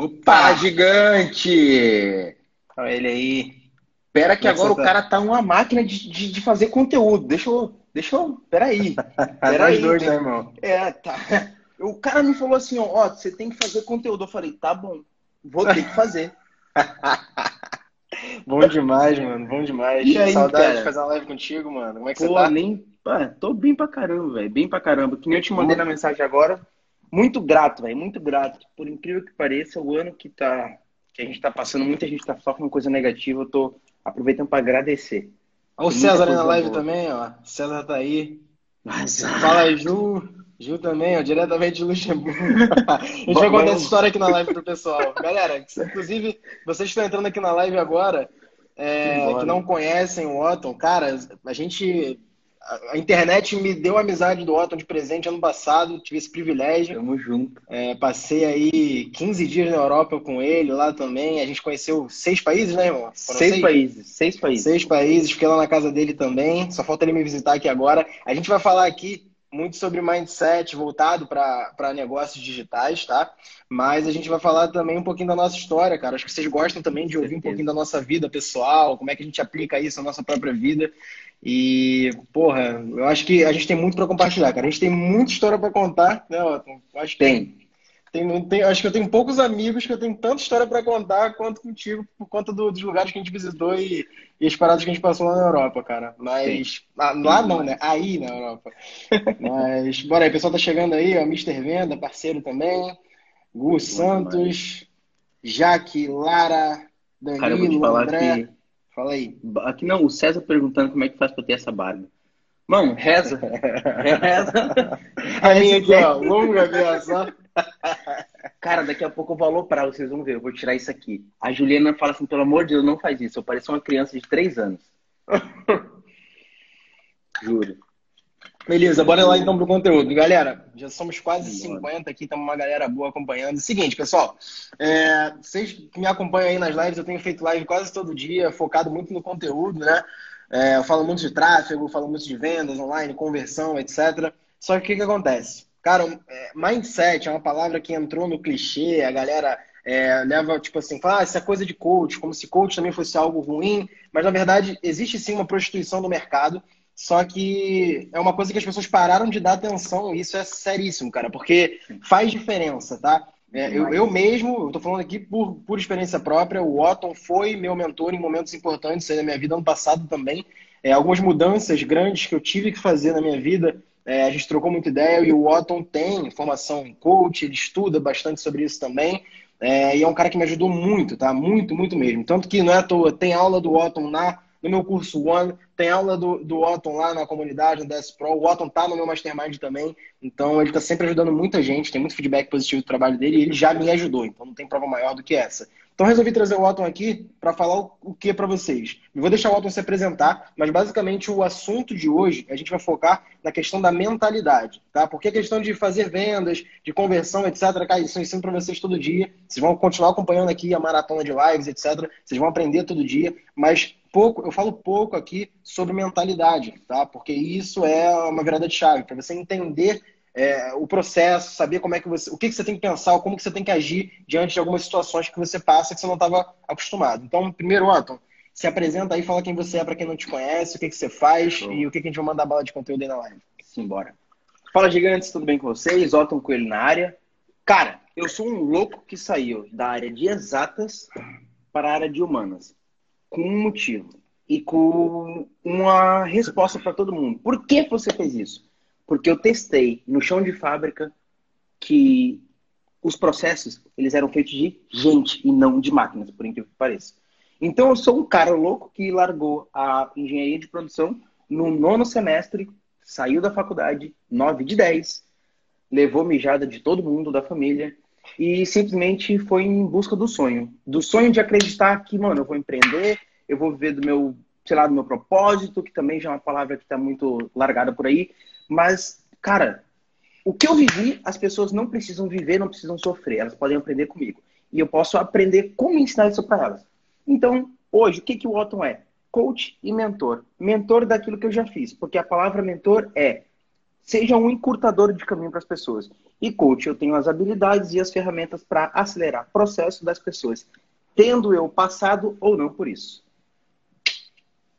Opa, gigante! Olha ele aí. Pera que agora o tá? cara tá uma máquina de, de, de, fazer conteúdo. Deixa eu. Deixa eu. Peraí. Peraí. dois, né, irmão? É, tá. O cara me falou assim, ó, você tem que fazer conteúdo. Eu falei, tá bom, vou ter que fazer. bom demais, mano. Bom demais. E aí, Saudade cara? de fazer uma live contigo, mano. Como é que Pô, você tá? Nem... Pô, tô bem pra caramba, velho. Bem pra caramba. Que nem eu te mandei na mensagem agora. Muito grato, velho. Muito grato. Por incrível que pareça, o ano que tá. Que a gente tá passando, muita gente tá só com coisa negativa. Eu tô aproveitando para agradecer. Olha o César aí na live boa. também, ó. César tá aí. Mas, Fala aí, Ju. Ju também, ó, diretamente de Luxemburgo. a gente vai contar essa história aqui na live pro pessoal. Galera, inclusive, vocês estão entrando aqui na live agora, é, que não conhecem o Otton, cara, a gente a internet me deu a amizade do Otton de presente ano passado, tive esse privilégio. Tamo junto. É, passei aí 15 dias na Europa com ele lá também. A gente conheceu seis países, né, irmão? Seis, seis, países, seis países. Seis países, fiquei lá na casa dele também. Só falta ele me visitar aqui agora. A gente vai falar aqui muito sobre mindset voltado para negócios digitais, tá? Mas a gente vai falar também um pouquinho da nossa história, cara. Acho que vocês gostam também de ouvir um pouquinho da nossa vida pessoal, como é que a gente aplica isso na nossa própria vida. E, porra, eu acho que a gente tem muito para compartilhar, cara. A gente tem muita história para contar, né, Otton? Acho que tem. Tem, tem, acho que eu tenho poucos amigos que eu tenho tanta história para contar quanto contigo, por conta do, dos lugares que a gente visitou e, e, as paradas que a gente passou lá na Europa, cara. Mas. Ah, lá não, né? Aí na Europa. Mas. Bora aí, o pessoal tá chegando aí, ó. Mr. Venda, parceiro também. Gu Santos, Jaque, Lara, Danilo, cara, André. Que... Fala aí. Aqui não, o César perguntando como é que faz pra ter essa barba. Mano, reza. reza. A minha aqui, ó, longa beça. Cara, daqui a pouco eu vou aloprar, vocês vão ver. Eu vou tirar isso aqui. A Juliana fala assim, pelo amor de Deus, não faz isso. Eu pareço uma criança de 3 anos. Juro. Beleza, bora lá então pro conteúdo. Galera, já somos quase 50 aqui, estamos uma galera boa acompanhando. Seguinte, pessoal, é, vocês que me acompanham aí nas lives, eu tenho feito live quase todo dia, focado muito no conteúdo, né? É, eu falo muito de tráfego, falo muito de vendas online, conversão, etc. Só que o que, que acontece? Cara, é, mindset é uma palavra que entrou no clichê, a galera é, leva, tipo assim, fala, ah, isso é coisa de coach, como se coach também fosse algo ruim, mas na verdade existe sim uma prostituição no mercado, só que é uma coisa que as pessoas pararam de dar atenção, e isso é seríssimo, cara, porque faz diferença, tá? É, eu, eu mesmo, eu tô falando aqui por, por experiência própria, o Otton foi meu mentor em momentos importantes da minha vida, ano passado também. É, algumas mudanças grandes que eu tive que fazer na minha vida, é, a gente trocou muita ideia e o Otton tem formação em coach, ele estuda bastante sobre isso também. É, e é um cara que me ajudou muito, tá? Muito, muito mesmo. Tanto que não é à toa, tem aula do Otton na no meu curso One, tem aula do, do Otton lá na comunidade, no DS Pro. O Otton tá no meu Mastermind também, então ele tá sempre ajudando muita gente, tem muito feedback positivo do trabalho dele e ele já me ajudou, então não tem prova maior do que essa. Então resolvi trazer o Otton aqui para falar o, que para vocês. Eu vou deixar o Otton se apresentar, mas basicamente o assunto de hoje a gente vai focar na questão da mentalidade, tá? Porque a questão de fazer vendas, de conversão, etc, cara, isso eu ensino para vocês todo dia. Vocês vão continuar acompanhando aqui a maratona de lives, etc. Vocês vão aprender todo dia, mas pouco, eu falo pouco aqui sobre mentalidade, tá? Porque isso é uma virada de chave para você entender é, o processo, saber como é que você, o que, que você tem que pensar, como que você tem que agir diante de algumas situações que você passa que você não estava acostumado. Então, primeiro, Anton, se apresenta aí, fala quem você é para quem não te conhece, o que, que você faz e o que, que a gente vai mandar bala de conteúdo aí na live. Simbora. Fala, gigantes, tudo bem com vocês? Otton Coelho na área. Cara, eu sou um louco que saiu da área de exatas para a área de humanas com um motivo e com uma resposta para todo mundo. Por que você fez isso? Porque eu testei no chão de fábrica que os processos eles eram feitos de gente e não de máquinas, por incrível que pareça. Então eu sou um cara louco que largou a engenharia de produção no nono semestre, saiu da faculdade, 9 de 10, levou mijada de todo mundo da família e simplesmente foi em busca do sonho. Do sonho de acreditar que, mano, eu vou empreender, eu vou viver do meu, sei lá, do meu propósito, que também já é uma palavra que está muito largada por aí. Mas, cara, o que eu vivi, as pessoas não precisam viver, não precisam sofrer, elas podem aprender comigo. E eu posso aprender como ensinar isso para elas. Então, hoje, o que, que o Otton é? Coach e mentor. Mentor daquilo que eu já fiz, porque a palavra mentor é Seja um encurtador de caminho para as pessoas. E coach, eu tenho as habilidades e as ferramentas para acelerar o processo das pessoas, tendo eu passado ou não por isso.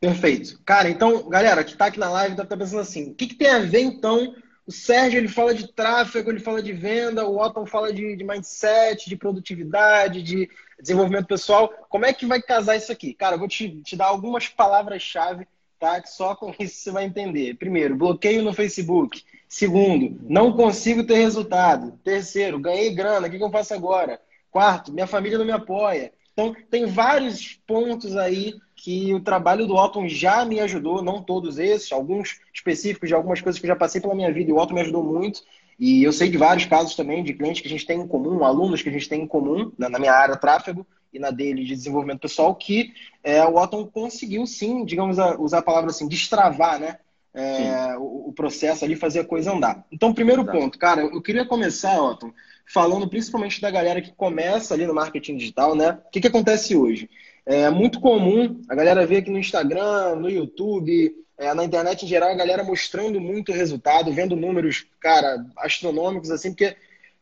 Perfeito. Cara, então, galera que está aqui na live deve estar tá pensando assim: o que, que, tem a ver então? O Sérgio ele fala de tráfego, ele fala de venda, o Otton fala de, de mindset, de produtividade, de desenvolvimento pessoal. Como é que vai casar isso aqui? Cara, eu vou te, te dar algumas palavras-chave, tá? Que só com isso você vai entender. Primeiro, bloqueio no Facebook. Segundo, não consigo ter resultado. Terceiro, ganhei grana, o que, eu faço agora? Quarto, minha família não me apoia. Então, tem vários pontos aí que o trabalho do Otton já me ajudou, não todos esses, alguns específicos de algumas coisas que eu já passei pela minha vida e o Otton me ajudou muito. E eu sei de vários casos também de clientes que a gente tem em comum, alunos que a gente tem em comum, na, minha área tráfego e na dele de desenvolvimento pessoal, que é, o Otton conseguiu sim, digamos, usar a palavra assim, destravar, né? É, o, o, processo ali, fazer a coisa andar. Então, primeiro Exato. ponto, cara, eu queria começar, Otton, falando principalmente da galera que começa ali no marketing digital, né? O que, que acontece hoje? É muito comum a galera ver aqui no Instagram, no YouTube, é, na internet em geral, a galera mostrando muito resultado, vendo números, cara, astronômicos, assim, porque,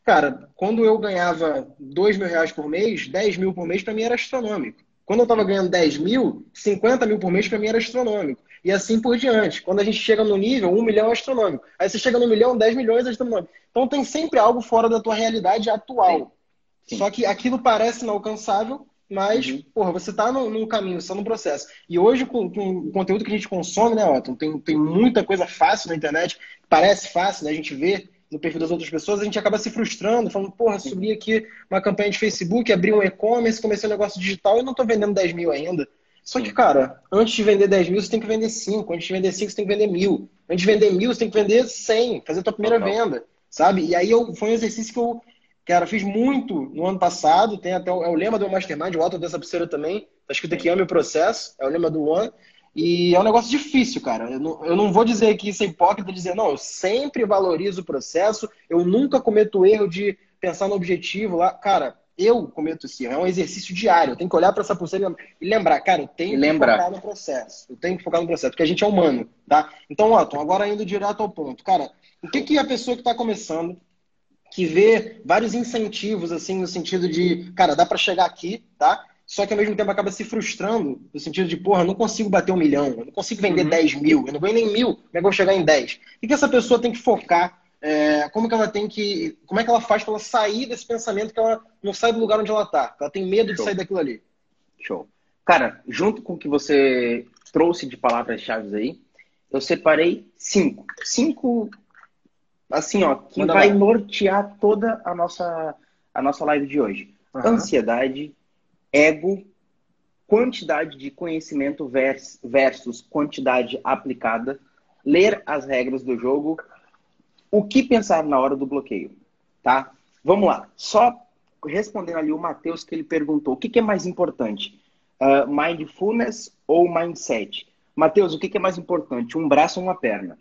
cara, quando eu ganhava 2 mil reais por mês, 10 mil por mês, para mim era astronômico. Quando eu estava ganhando 10 mil, 50 mil por mês para mim era astronômico. E assim por diante. Quando a gente chega no nível, 1 milhão é astronômico. Aí você chega no milhão, 10 milhões é astronômico. Então tem sempre algo fora da tua realidade atual. Sim. Sim. Só que aquilo parece inalcançável mas, uhum. porra, você está num, caminho, você tá num processo. E hoje, com, com, o conteúdo que a gente consome, né, Otton, tem, tem muita coisa fácil na internet, parece fácil, né? A gente vê no perfil das outras pessoas, a gente acaba se frustrando, falando, porra, subi aqui uma campanha de Facebook, abri um e-commerce, comecei um negócio digital e não estou vendendo 10 mil ainda. Só que, cara, antes de vender 10 mil, você tem que vender 5. Antes de vender 5, você tem que vender mil. Antes de vender mil, você tem que vender 100, fazer a tua primeira venda, sabe? E aí eu, foi um exercício que eu Cara, fiz muito no ano passado, tem até o, é o lema do Mastermind, o Otto dessa pulseira também, tá escrito aqui, ame o processo, é o lema do One, e é um negócio difícil, cara. Eu não, eu não vou dizer que isso é hipócrita, dizer, não, eu sempre valorizo o processo, eu nunca cometo o erro de pensar no objetivo lá. Cara, eu cometo esse erro, é um exercício diário, eu tenho que olhar para essa pulseira e lembrar, cara, eu tenho que focar no processo, eu tenho que focar no processo, porque a gente é humano, tá? Então, Otto, agora indo direto ao ponto, cara, o que, que a pessoa que está começando que vê vários incentivos, assim, no sentido de, cara, dá para chegar aqui, tá? Só que ao mesmo tempo acaba se frustrando, no sentido de, porra, eu não consigo bater um milhão, eu não consigo vender uhum. 10 mil, eu não ganho nem mil, como é que eu vou chegar em 10? O que, que essa pessoa tem que focar? É, como que ela tem que. Como é que ela faz para ela sair desse pensamento que ela não sai do lugar onde ela tá? Ela tem medo Show. de sair daquilo ali. Show. Cara, junto com o que você trouxe de palavras-chave aí, eu separei cinco. Cinco assim, ó, que Manda vai lá. nortear toda a nossa, a nossa live de hoje. Uhum. Ansiedade, ego, quantidade de conhecimento versus quantidade aplicada, ler as regras do jogo, o que pensar na hora do bloqueio, tá? Vamos lá. Só respondendo ali o Matheus que ele perguntou, o que, que é mais importante? Uh, mindfulness ou mindset? Matheus, o que, que é mais importante? Um braço ou uma perna?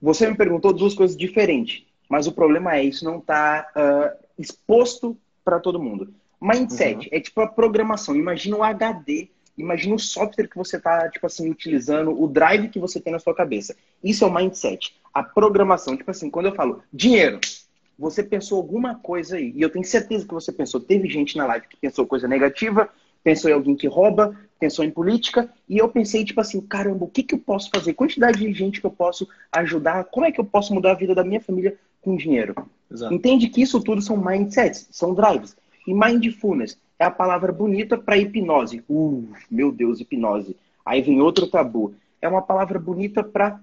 Você me perguntou duas coisas diferentes, mas o problema é isso não está uh, ah, exposto para todo mundo. Mindset uhum. é tipo a programação. Imagina o HD, imagina o software que você está tipo assim utilizando, o drive que você tem na sua cabeça. Isso é o mindset. A programação, tipo assim, quando eu falo dinheiro, você pensou alguma coisa aí. E eu tenho certeza que você pensou. Teve gente na live que pensou coisa negativa, pensou em alguém que rouba, pensou em política, e eu pensei, tipo assim, caramba, o que, que eu posso fazer? Quantidade de gente que eu posso ajudar? Como é que eu posso mudar a vida da minha família com dinheiro? Exato. Entende que isso tudo são mindsets, são drives. E mindfulness é a palavra bonita para hipnose. Uh, meu Deus, hipnose. Aí vem outro tabu. É uma palavra bonita para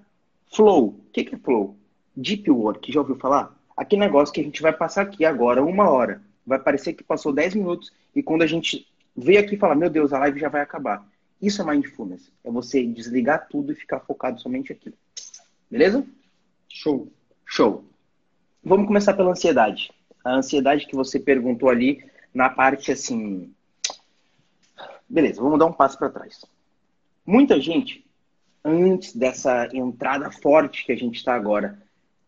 flow. O que, que é flow? Deep work, já ouviu falar? Aquele negócio que a gente vai passar aqui agora, uma hora. Vai parecer que passou 10 minutos e quando a gente veio aqui e falar, meu Deus, a live já vai acabar. Isso é mindfulness. É você desligar tudo e ficar focado somente aqui. Beleza? Show. Show. Vamos começar pela ansiedade. A ansiedade que você perguntou ali na parte assim. Beleza, vamos dar um passo para trás. Muita gente, antes dessa entrada forte que a gente está agora,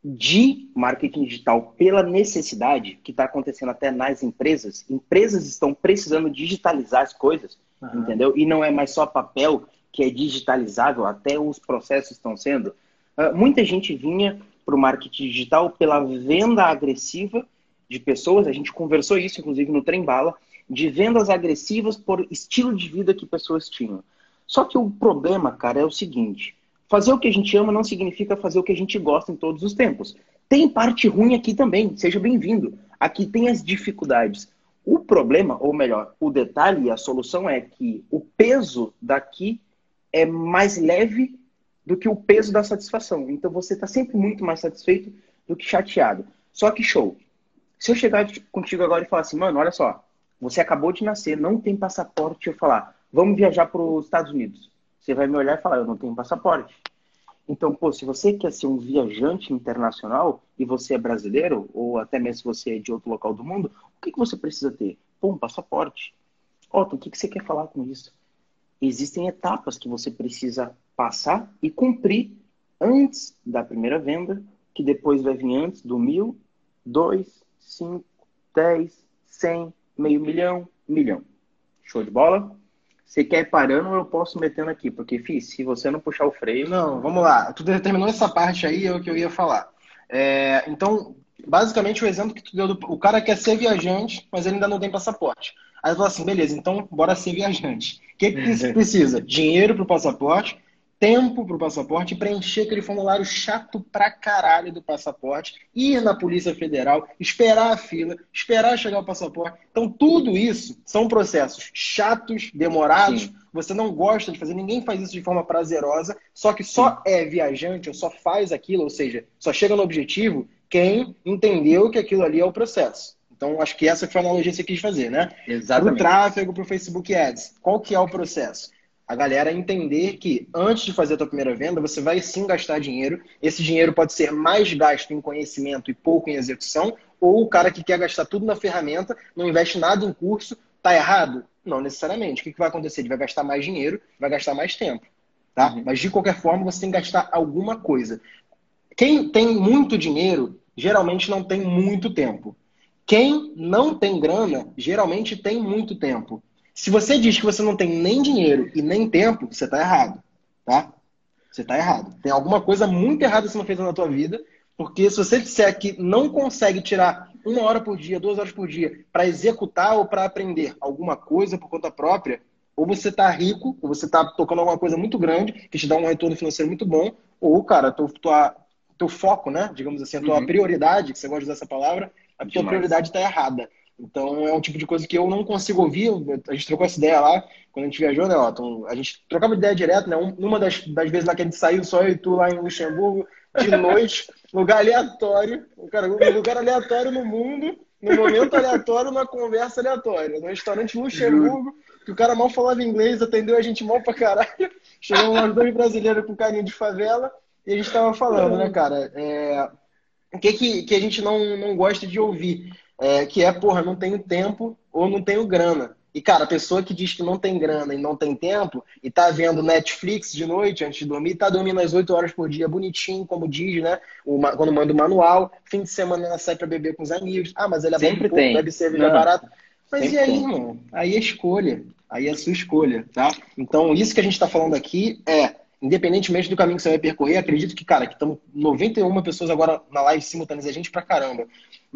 de marketing digital pela necessidade que está acontecendo até nas empresas. Empresas estão precisando digitalizar as coisas, uhum. entendeu? E não é mais só papel que é digitalizável, até os processos estão sendo. Uh, muita gente vinha para o marketing digital pela venda agressiva de pessoas. A gente conversou isso, inclusive, no Trem Bala, de vendas agressivas por estilo de vida que pessoas tinham. Só que o problema, cara, é o seguinte: fazer o que a gente ama não significa fazer o que a gente gosta em todos os tempos. Tem parte ruim aqui também, seja bem-vindo. Aqui tem as dificuldades. O problema, ou melhor, o detalhe e a solução é que o peso daqui é mais leve do que o peso da satisfação. Então você está sempre muito mais satisfeito do que chateado. Só que show. Se eu chegar contigo agora e falar assim, mano, olha só, você acabou de nascer, não tem passaporte, eu falar, vamos viajar para os Estados Unidos. Você vai me olhar e falar, eu não tenho passaporte. Então, pô, se você quer ser um viajante internacional e você é brasileiro, ou até mesmo se você é de outro local do mundo, o que, que você precisa ter? Pô, um passaporte. Otto, o que, que você quer falar com isso? Existem etapas que você precisa passar e cumprir antes da primeira venda, que depois vai vir antes do mil, dois, cinco, dez, cem, meio milhão, milhão. Show de bola? Você quer ir parando, eu posso metendo aqui, porque, fiz, se você não puxar o freio. Não, vamos lá. Tu determinou essa parte aí, é o que eu ia falar. É, então, basicamente, o exemplo que tu deu do. O cara quer ser viajante, mas ele ainda não tem passaporte. Aí tu fala assim, beleza, então bora ser viajante. O que, que precisa? Dinheiro para o passaporte, tempo para o passaporte, preencher aquele formulário chato pra caralho do passaporte, ir na Polícia Federal, esperar a fila, esperar chegar o passaporte. Então, tudo isso são processos chatos, demorados. Sim. Você não gosta de fazer, ninguém faz isso de forma prazerosa, só que só Sim. é viajante ou só faz aquilo, ou seja, só chega no objetivo quem entendeu que aquilo ali é o processo. Então, acho que essa foi a analogia que você quis fazer, né? Exatamente. Para o tráfego, para o Facebook Ads. Qual que é o processo? A galera entender que antes de fazer a tua primeira venda, você vai sim gastar dinheiro. Esse dinheiro pode ser mais gasto em conhecimento e pouco em execução, ou o cara que quer gastar tudo na ferramenta, não investe nada em curso, tá errado? Não necessariamente. O que, vai acontecer? Ele vai gastar mais dinheiro, vai gastar mais tempo. Tá? Uhum. Mas de qualquer forma, você tem que gastar alguma coisa. Quem tem muito dinheiro, geralmente não tem muito tempo. Quem não tem grana, geralmente tem muito tempo. Se você diz que você não tem nem dinheiro e nem tempo, você está errado, tá? Você está errado. Tem alguma coisa muito errada sendo feita na tua vida, porque se você disser que não consegue tirar uma hora por dia, duas horas por dia, para executar ou para aprender alguma coisa por conta própria, ou você está rico, ou você está tocando alguma coisa muito grande, que te dá um retorno financeiro muito bom, ou, cara, tua, tua, teu foco, né? Digamos assim, a tua uhum. prioridade, que você gosta de usar essa palavra, a tua Demais. prioridade está errada. Então é um tipo de coisa que eu não consigo ouvir. A gente trocou essa ideia lá quando a gente viajou, né, Otton? A gente trocava ideia direto, né? Uma das, das vezes lá que a gente saiu, só eu e tu lá em Luxemburgo, de noite, lugar aleatório, cara, lugar aleatório no mundo, no momento aleatório, numa conversa aleatória. No restaurante Luxemburgo, que o cara mal falava inglês, atendeu a gente mal pra caralho. Chegamos nós dois brasileiros com carinho de favela e a gente tava falando, né, cara? É... O que, que, que a gente não, não gosta de ouvir? É, que é, porra, não tenho tempo ou não tenho grana. E, cara, a pessoa que diz que não tem grana e não tem tempo e tá vendo Netflix de noite antes de dormir, tá dormindo às 8 horas por dia, bonitinho, como diz, né? Uma, quando manda o manual, fim de semana ela sai pra beber com os amigos. Ah, mas ele é Sempre bom, tem. deve ser barato. Mas Sempre e aí, tem. irmão? Aí é escolha. Aí é a sua escolha, tá? Então, isso que a gente tá falando aqui é independentemente do caminho que você vai percorrer, acredito que, cara, que estão 91 pessoas agora na live simultâneas, é gente pra caramba.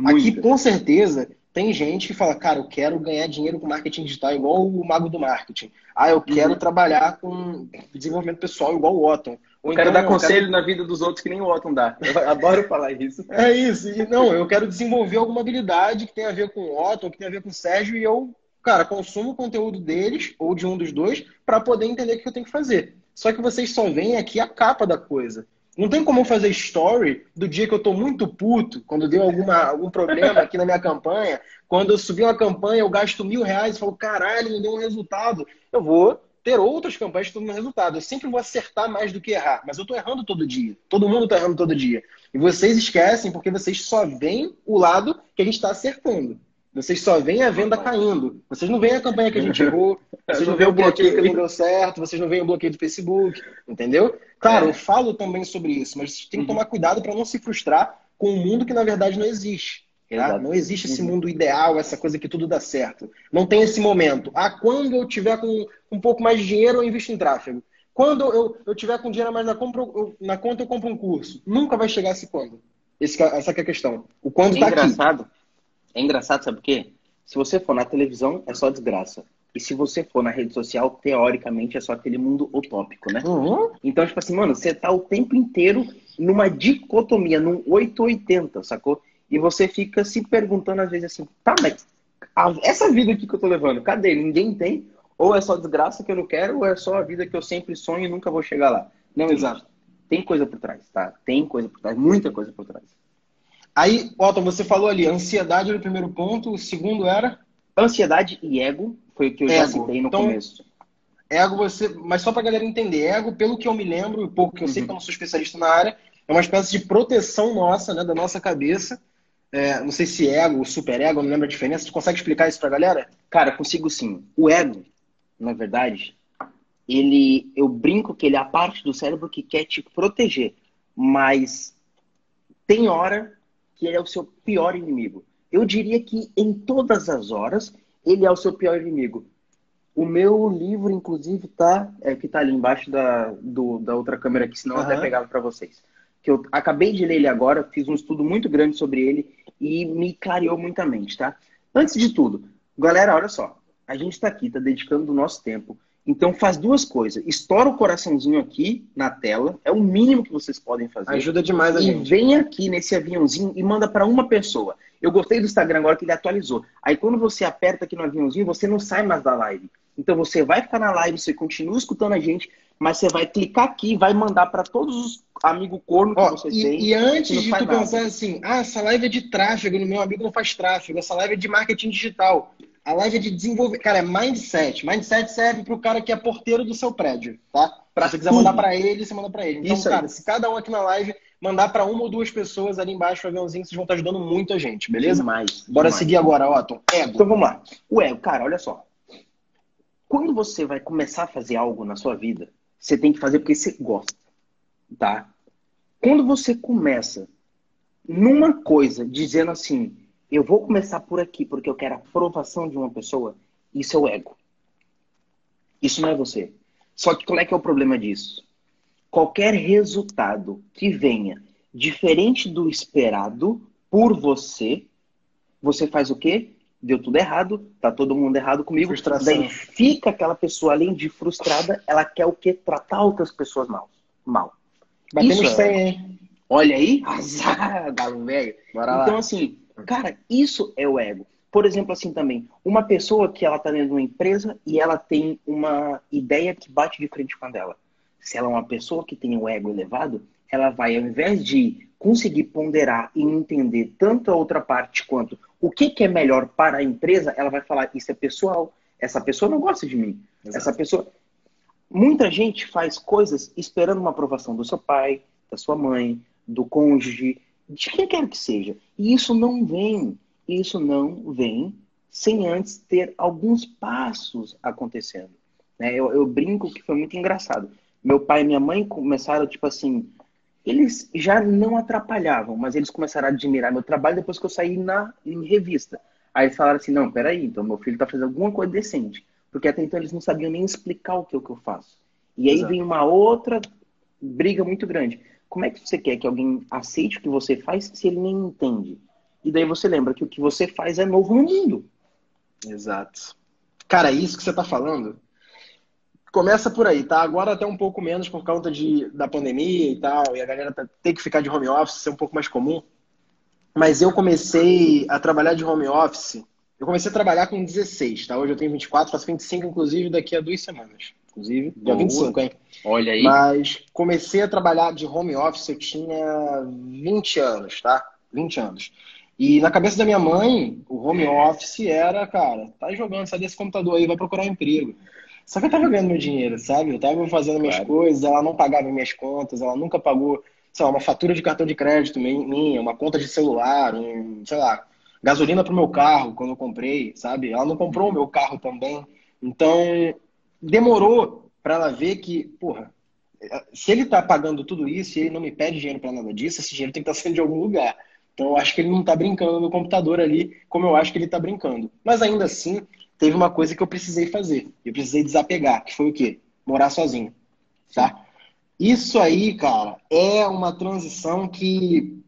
Aqui, com certeza, tem gente que fala, cara, eu quero ganhar dinheiro com marketing digital igual o mago do marketing. Ah, eu quero uhum. trabalhar com desenvolvimento pessoal igual o Otton. Ou eu quero então, dar conselho quero... na vida dos outros que nem o Otton dá. Eu adoro falar isso. É isso. E, não, eu quero desenvolver alguma habilidade que tem a ver com o Otton, que tem a ver com o Sérgio, e eu, cara, consumo o conteúdo deles, ou de um dos dois, para poder entender o que eu tenho que fazer. Só que vocês só veem aqui a capa da coisa. Não tem como fazer story do dia que eu tô muito puto, quando deu alguma, algum problema aqui na minha campanha. Quando eu subi uma campanha, eu gasto mil reais e falo, caralho, não deu um resultado. Eu vou ter outras campanhas que dão um resultado. Eu sempre vou acertar mais do que errar. Mas eu tô errando todo dia. Todo mundo tá errando todo dia. E vocês esquecem porque vocês só veem o lado que a gente está acertando. Vocês só veem a venda caindo. Vocês não veem a campanha que a gente errou. Vocês não veem o bloqueio que não deu certo. Vocês não veem o bloqueio do Facebook. Entendeu? Claro, é. eu falo também sobre isso, mas tem que uhum. tomar cuidado para não se frustrar com um mundo que na verdade não existe. Tá? Não existe esse uhum. mundo ideal, essa coisa que tudo dá certo. Não tem esse momento. Ah, quando eu tiver com um pouco mais de dinheiro, eu invisto em tráfego. Quando eu, eu tiver com dinheiro mais na, compra, eu, na conta, eu compro um curso. Nunca vai chegar esse quando. Esse, essa é a questão. O quando é tá engraçado. É engraçado, sabe por quê? Se você for na televisão, é só desgraça. E se você for na rede social, teoricamente é só aquele mundo utópico, né? Uhum. Então, tipo assim, mano, você tá o tempo inteiro numa dicotomia, num 880, sacou? E você fica se perguntando às vezes assim, tá, mas essa vida aqui que eu tô levando, cadê? Ninguém tem? Ou é só desgraça que eu não quero, ou é só a vida que eu sempre sonho e nunca vou chegar lá? Não, exato. Tem coisa por trás, tá? Tem coisa por trás, muita coisa por trás. Aí, Otto, você falou ali, ansiedade era o primeiro ponto, o segundo era? Ansiedade e ego, foi o que eu ego. já citei no então, começo. Ego, você. Mas só pra galera entender, ego, pelo que eu me lembro, e pouco que eu uhum. sei que eu não sou especialista na área, é uma espécie de proteção nossa, né, da nossa cabeça. É, não sei se ego, super ego, não lembro a diferença. Tu consegue explicar isso pra galera? Cara, consigo sim. O ego, na verdade, ele. Eu brinco que ele é a parte do cérebro que quer te proteger. Mas tem hora que ele é o seu pior inimigo. Eu diria que em todas as horas ele é o seu pior inimigo. O meu livro, inclusive, tá é, que tá ali embaixo da, do, da outra câmera aqui, senão uhum. eu até pegava para vocês. Que eu acabei de ler ele agora, fiz um estudo muito grande sobre ele e me clareou muita mente, tá? Antes de tudo, galera, olha só, a gente está aqui, tá dedicando o nosso tempo. Então faz duas coisas. Estoura o coraçãozinho aqui na tela, é o mínimo que vocês podem fazer. Ajuda demais a e gente. E vem aqui nesse aviãozinho e manda para uma pessoa. Eu gostei do Instagram agora que ele atualizou. Aí quando você aperta aqui no aviãozinho, você não sai mais da live. Então você vai ficar na live, você continua escutando a gente, mas você vai clicar aqui e vai mandar para todos os amigos corno que Ó, você e, tem. E antes de tu nada. pensar assim, ah, essa live é de tráfego, meu amigo não faz tráfego, essa live é de marketing digital. A live é de desenvolver. Cara, é mindset. Mindset serve para o cara que é porteiro do seu prédio, tá? Pra se você quiser mandar para ele, você manda para ele. Então, Isso cara, aí. se cada um aqui na live mandar para uma ou duas pessoas ali embaixo o aviãozinho, vocês vão estar ajudando muito a gente, beleza? Demais. Bora demais. seguir agora, Otton. Ego. Então vamos lá. O ego, cara, olha só. Quando você vai começar a fazer algo na sua vida, você tem que fazer porque você gosta, tá? Quando você começa numa coisa dizendo assim, eu vou começar por aqui porque eu quero a aprovação de uma pessoa, isso é o ego. Isso não é você. Só que qual é que é o problema disso? qualquer resultado que venha diferente do esperado por você, você faz o quê? Deu tudo errado, tá todo mundo errado comigo. Frustração. Daí fica aquela pessoa, além de frustrada, ela quer o quê? Tratar outras pessoas mal. Mal. Batemos isso 100, é... hein? Olha aí, azar, galo velho. Então, lá. assim, cara, isso é o ego. Por exemplo, assim também, uma pessoa que ela tá dentro de uma empresa e ela tem uma ideia que bate de frente com a dela se ela é uma pessoa que tem um ego elevado, ela vai, ao invés de conseguir ponderar e entender tanto a outra parte quanto o que, que é melhor para a empresa, ela vai falar: Isso é pessoal. Essa pessoa não gosta de mim. Exato. Essa pessoa. Muita gente faz coisas esperando uma aprovação do seu pai, da sua mãe, do cônjuge, de quem quer que seja. E isso não vem. Isso não vem sem antes ter alguns passos acontecendo. Né? Eu, eu brinco que foi muito engraçado meu pai e minha mãe começaram, tipo assim, eles já não atrapalhavam, mas eles começaram a admirar meu trabalho depois que eu saí na em revista. Aí falaram assim, não, peraí, então meu filho tá fazendo alguma coisa decente. Porque até então eles não sabiam nem explicar o que, é o que eu faço. E aí Exato. vem uma outra briga muito grande. Como é que você quer que alguém aceite o que você faz se ele nem entende? E daí você lembra que o que você faz é novo no mundo. Exato. Cara, isso que você tá falando começa por aí, tá? Agora até um pouco menos por conta de, da pandemia e tal, e a galera tá, tem que ficar de home office, é um pouco mais comum. Mas eu comecei a trabalhar de home office, eu comecei a trabalhar com 16, tá? Hoje eu tenho 24, faço 25, inclusive, daqui a duas semanas. Inclusive, dia 25, hein? Olha aí. Mas comecei a trabalhar de home office, eu tinha 20 anos, tá? 20 anos. E na cabeça da minha mãe, o home office era, cara, tá jogando, sai desse computador aí, vai procurar um emprego. Só que eu tava ganhando meu dinheiro, sabe? Eu tava fazendo minhas claro. coisas, ela não pagava minhas contas, ela nunca pagou, sei lá, uma fatura de cartão de crédito minha, uma conta de celular, um, sei lá, gasolina pro meu carro quando eu comprei, sabe? Ela não comprou o meu carro também. Então, demorou para ela ver que, porra, se ele tá pagando tudo isso e ele não me pede dinheiro para nada disso, esse dinheiro tem que estar tá saindo de algum lugar. Então, eu acho que ele não tá brincando no computador ali como eu acho que ele tá brincando. Mas ainda assim, teve uma coisa que eu precisei fazer. Eu precisei desapegar, que foi o quê? Morar sozinho. tá? Isso aí, cara, é uma transição que,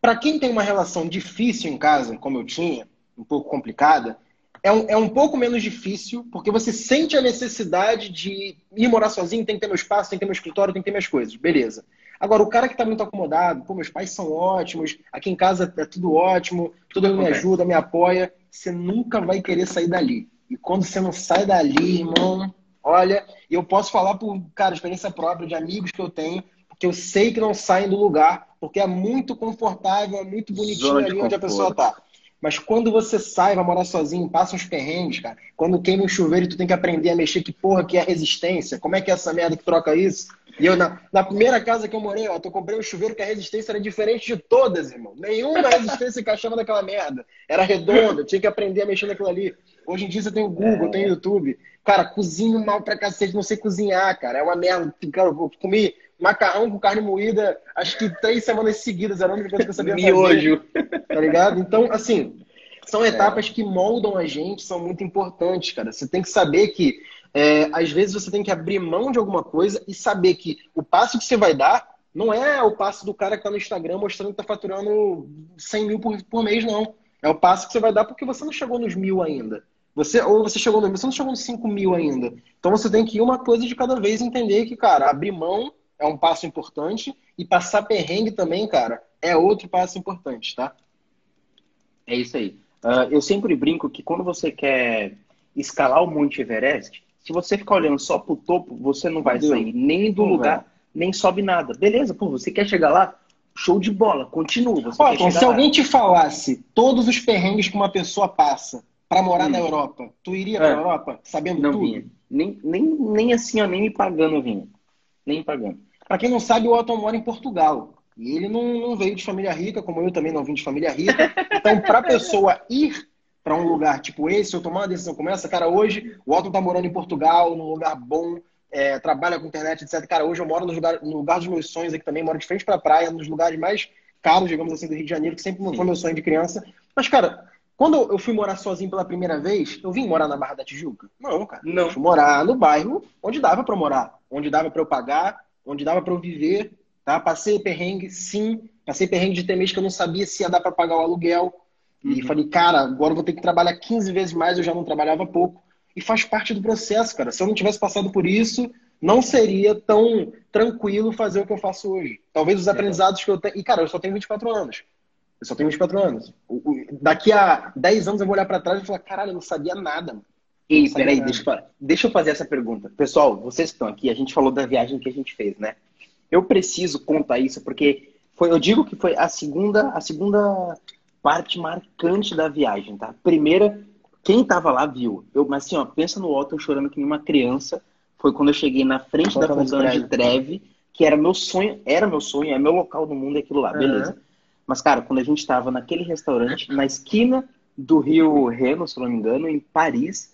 para quem tem uma relação difícil em casa, como eu tinha, um pouco complicada, é um, é um pouco menos difícil, porque você sente a necessidade de ir morar sozinho, tem que ter meu espaço, tem que ter meu escritório, tem que ter minhas coisas, beleza. Agora, o cara que está muito acomodado, pô, meus pais são ótimos, aqui em casa é tudo ótimo, todo mundo me ajuda, me apoia, você nunca vai querer sair dali. E quando você não sai dali, irmão, olha, eu posso falar por, cara, experiência própria de amigos que eu tenho, porque eu sei que não saem do lugar, porque é muito confortável, é muito bonitinho ali onde a pessoa tá. Mas quando você sai, vai morar sozinho, passa uns perrengues, cara. Quando queima um chuveiro e tu tem que aprender a mexer, que porra que é resistência? Como é que é essa merda que troca isso? E eu, na, na primeira casa que eu morei, ó, eu comprei um chuveiro que a resistência era diferente de todas, irmão. Nenhuma resistência encaixava naquela merda. Era redonda, eu tinha que aprender a mexer naquilo ali. Hoje em dia você tem o Google, é. tem o YouTube. Cara, cozinho mal pra cacete, não sei cozinhar, cara. É uma merda. Cara, eu comi macarrão com carne moída, acho que três semanas seguidas, era a única coisa que eu sabia Miojo. fazer. Tá ligado? Então, assim, são etapas é. que moldam a gente, são muito importantes, cara. Você tem que saber que, é, às vezes, você tem que abrir mão de alguma coisa e saber que o passo que você vai dar não é o passo do cara que tá no Instagram mostrando que tá faturando 100 mil por, por mês, não. É o passo que você vai dar porque você não chegou nos mil ainda. Você, ou você chegou no você não chegou nos 5 mil ainda. Então você tem que ir uma coisa de cada vez entender que, cara, abrir mão é um passo importante e passar perrengue também, cara, é outro passo importante, tá? É isso aí. Uh, eu sempre brinco que quando você quer escalar o Monte Everest, se você ficar olhando só pro topo, você não vai Meu sair nem do lugar, nem sobe nada. Beleza, pô, você quer chegar lá? Show de bola, continua. Você Ó, então, se lá. alguém te falasse todos os perrengues que uma pessoa passa para morar hum. na Europa, tu iria é. pra Europa sabendo não tudo? Vinha. Nem, nem, nem assim, ó, nem me pagando vinha. Nem me pagando. Para quem não sabe, o Otton mora em Portugal. E ele não, não, veio de família rica, como eu também não vim de família rica. Então, para a pessoa ir para um lugar tipo esse, eu tomar uma decisão como essa, cara, hoje o Otton tá morando em Portugal, num lugar bom, é, trabalha com internet, etc. Cara, hoje eu moro no lugar, no lugar dos meus sonhos aqui também, moro de frente para a praia, nos lugares mais caros, digamos assim, do Rio de Janeiro, que sempre foi meu sonho de criança. Mas, cara, quando eu fui morar sozinho pela primeira vez, eu vim morar na Barra da Tijuca? Não, cara. Não. Eu fui morar no bairro onde dava para morar, onde dava para eu pagar onde dava para eu viver, tá? Passei perrengue, sim. Passei perrengue de ter mês que eu não sabia se ia dar para pagar o aluguel. Uhum. E falei, cara, agora eu vou ter que trabalhar 15 vezes mais, eu já não trabalhava pouco. E faz parte do processo, cara. Se eu não tivesse passado por isso, não seria tão tranquilo fazer o que eu faço hoje. Talvez os aprendizados que eu tenho. E, cara, eu só tenho 24 anos. Eu só tenho 24 anos. Daqui a 10 anos eu vou olhar para trás e falar, caralho, eu não sabia nada, mano. Ei, peraí, deixa, deixa eu fazer essa pergunta. Pessoal, vocês que estão aqui, a gente falou da viagem que a gente fez, né? Eu preciso contar isso porque foi, eu digo que foi a segunda, a segunda parte marcante da viagem, tá? Primeira, quem tava lá viu. Eu, mas assim, ó, pensa no Otto chorando que nem uma criança. Foi quando eu cheguei na frente da Fontana de Treve, que era meu sonho, era meu sonho, é meu local no mundo aquilo lá, beleza. Uhum. Mas, cara, quando a gente tava naquele restaurante, na esquina do Rio Reno, se não me engano, em Paris,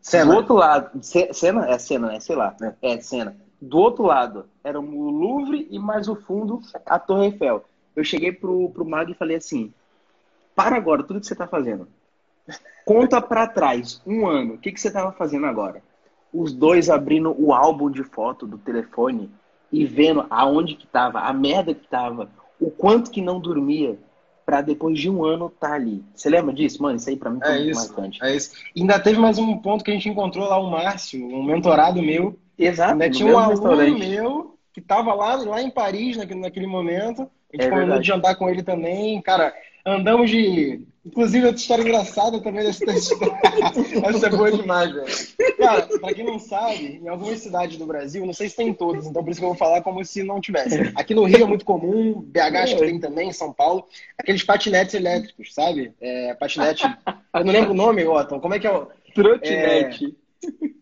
Cena. Do outro lado, cena é cena, né? Sei lá, é. é cena. Do outro lado era o Louvre e mais o fundo a Torre Eiffel. Eu cheguei pro, pro Mag e falei assim: para agora tudo que você tá fazendo. Conta para trás, um ano, o que, que você tava fazendo agora? Os dois abrindo o álbum de foto do telefone e vendo aonde que tava, a merda que tava, o quanto que não dormia, para depois de um ano estar tá ali. Você lembra disso? Mano, isso aí para mim foi é muito isso, marcante. É isso. Ainda teve mais um ponto que a gente encontrou lá, o Márcio, um mentorado meu. Exato. Ainda tinha um aluno meu que estava lá, lá em Paris naquele, naquele momento. A gente é combinou de andar com ele também. Cara, andamos de Inclusive, outra história engraçada também dessa história. Essa é boa demais, velho. Cara, pra quem não sabe, em algumas cidades do Brasil, não sei se tem em todas, então por isso que eu vou falar como se não tivesse. Aqui no Rio é muito comum, BH acho que tem também, São Paulo, aqueles patinetes elétricos, sabe? É, patinete. Eu não lembro o nome, Otton. Como é que é o. Trotinete.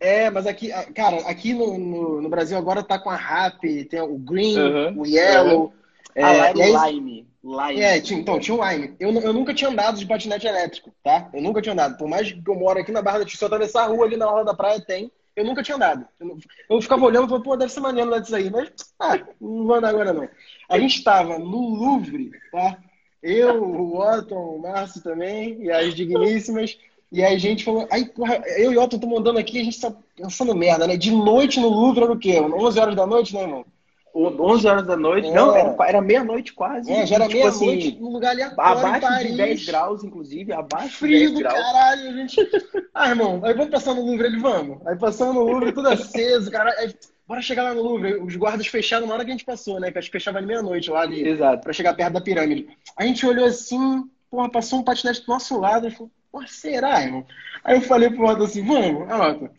É, é, mas aqui, cara, aqui no, no, no, Brasil agora tá com a RAP, tem o Green, uhum, o Yellow. Uhum. É, ah, lá é Lime. Lime. É, então, tinha o Lime. Eu, eu nunca tinha andado de patinete elétrico, tá? Eu nunca tinha andado. Por mais que eu moro aqui na Barra da Tijuca, se eu atravessar a rua ali na hora da praia, tem. Eu nunca tinha andado. Eu, eu ficava olhando e falava, pô, deve ser maneiro andar disso aí. Mas, ah, não vou andar agora não. A gente estava no Louvre, tá? Eu, o Otton, o Márcio também, e as digníssimas. E aí a gente falou, aí, porra, eu e o Otto estamos andando aqui, a gente tá pensando merda, né? De noite no Louvre era o quê? 11 horas da noite, né, irmão? 11 horas da noite. É. Não, era, era meia-noite quase. É, já era tipo meia-noite assim, num lugar aleatório. Abaixo de 10 graus, inclusive. Abaixo Frio de 10 do graus. caralho, a gente. Ah, irmão, aí vamos passar no Louvre, ele vamos. Aí passamos no Louvre, tudo aceso, cara. Aí, bora chegar lá no Louvre. Os guardas fecharam na hora que a gente passou, né? Que acho que fechava de meia-noite lá ali. Exato. Pra chegar perto da pirâmide. A gente olhou assim, porra, passou um patinete do nosso lado. Falou, porra, será, irmão? Aí eu falei pro Otto assim, vamos, Otto.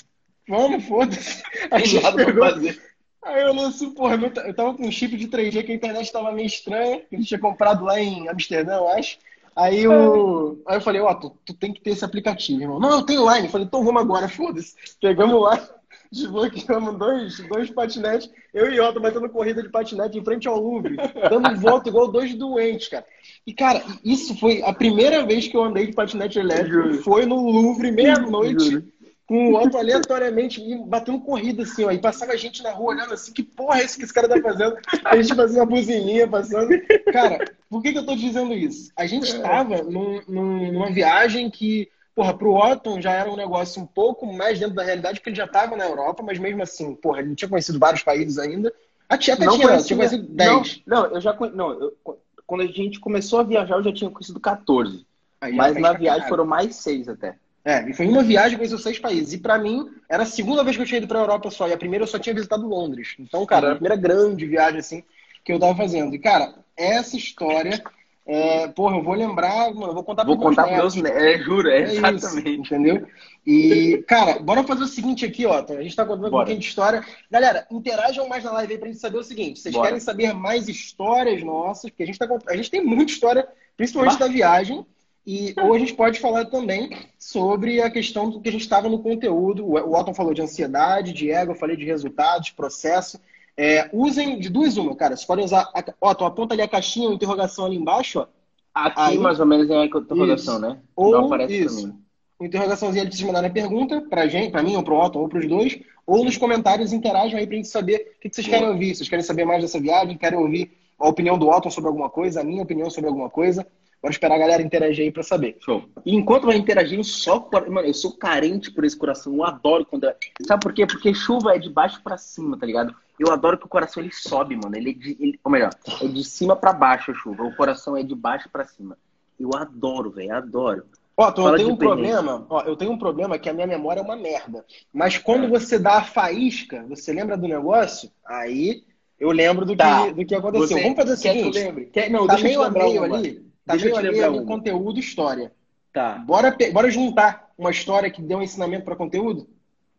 Vamos, foda-se. A gente pegou, fazer. Aí eu assim, porra, eu tava com um chip de 3G que a internet tava meio estranha, que a gente tinha comprado lá em Amsterdã, eu acho. Aí eu, aí eu falei, ó, oh, tu, tu, tem que ter esse aplicativo, irmão. Não, eu tenho line. Eu falei, então vamos agora, foda-se. Pegamos lá, desbloqueamos dois, dois patinetes. Eu e Otto batendo corrida de patinete em frente ao Louvre, dando volta igual dois doentes, cara. E, cara, isso foi a primeira vez que eu andei de patinete elétrico. Foi no Louvre, meia-noite com o Otto aleatoriamente batendo corrida, assim, ó. E passava gente na rua olhando assim, que porra é isso que esse cara tá fazendo? A gente fazia uma buzininha passando. Cara, por que, que eu tô dizendo isso? A gente estava num, num, numa viagem que, porra, pro Otton já era um negócio um pouco mais dentro da realidade, porque ele já tava na Europa, mas mesmo assim, porra, ele não tinha conhecido vários países ainda. A tia até não tinha, conhecia, tinha conhecido 10. Não, não, eu já não, eu, quando a gente começou a viajar, eu já tinha conhecido 14. Aí, mas na viagem foram mais seis até. É, e foi uma viagem, conheceu seis países. E para mim, era a segunda vez que eu tinha ido pra Europa só. E a primeira eu só tinha visitado Londres. Então, cara, era a primeira grande viagem, assim, que eu tava fazendo. E, cara, essa história. É, porra, eu vou lembrar, mano, eu vou contar Vou contar pros meus é, juro, é, é exatamente. Isso, entendeu? E, cara, bora fazer o seguinte aqui, ó. A gente tá contando um pouquinho de história. Galera, interajam mais na live aí pra gente saber o seguinte. Vocês bora. querem saber mais histórias nossas? Porque a gente, tá, a gente tem muita história, principalmente da viagem. E ou a gente pode falar também sobre a questão do que a gente estava no conteúdo. O Otton falou de ansiedade, de ego, eu falei de resultados, processo. É, usem de duas uma, cara. Vocês podem usar. A, Otton, aponta ali a caixinha, a interrogação ali embaixo, ó. Aqui, Aí, mais ou menos, é a interrogação, isso. né? Ou, Não aparece isso. Interrogaçãozinha de vocês mandarem a pergunta pra gente, pra mim, ou pro Otton, ou pros dois. Ou nos comentários interajam aí pra gente saber o que, que vocês querem ouvir. Vocês querem saber mais dessa viagem? Querem ouvir a opinião do Otton sobre alguma coisa, a minha opinião sobre alguma coisa? Bora esperar a galera interagir aí pra saber. Show. E enquanto vai interagindo, só. Mano, eu sou carente por esse coração. Eu adoro quando. É... Sabe por quê? Porque chuva é de baixo pra cima, tá ligado? Eu adoro que o coração ele sobe, mano. Ele é de. Ele... Ou melhor, é de cima pra baixo a chuva. O coração é de baixo pra cima. Eu adoro, velho. Adoro. Ó, tu, eu tenho um problema. Ó, eu tenho um problema que a minha memória é uma merda. Mas quando você dá a faísca, você lembra do negócio? Aí eu lembro do, tá. que, do que aconteceu. Você Vamos fazer o seguinte. Quer, não, tá deixa meio a meio ali. Tá Deixa um. conteúdo história. Tá. Bora, bora juntar uma história que deu um ensinamento para conteúdo?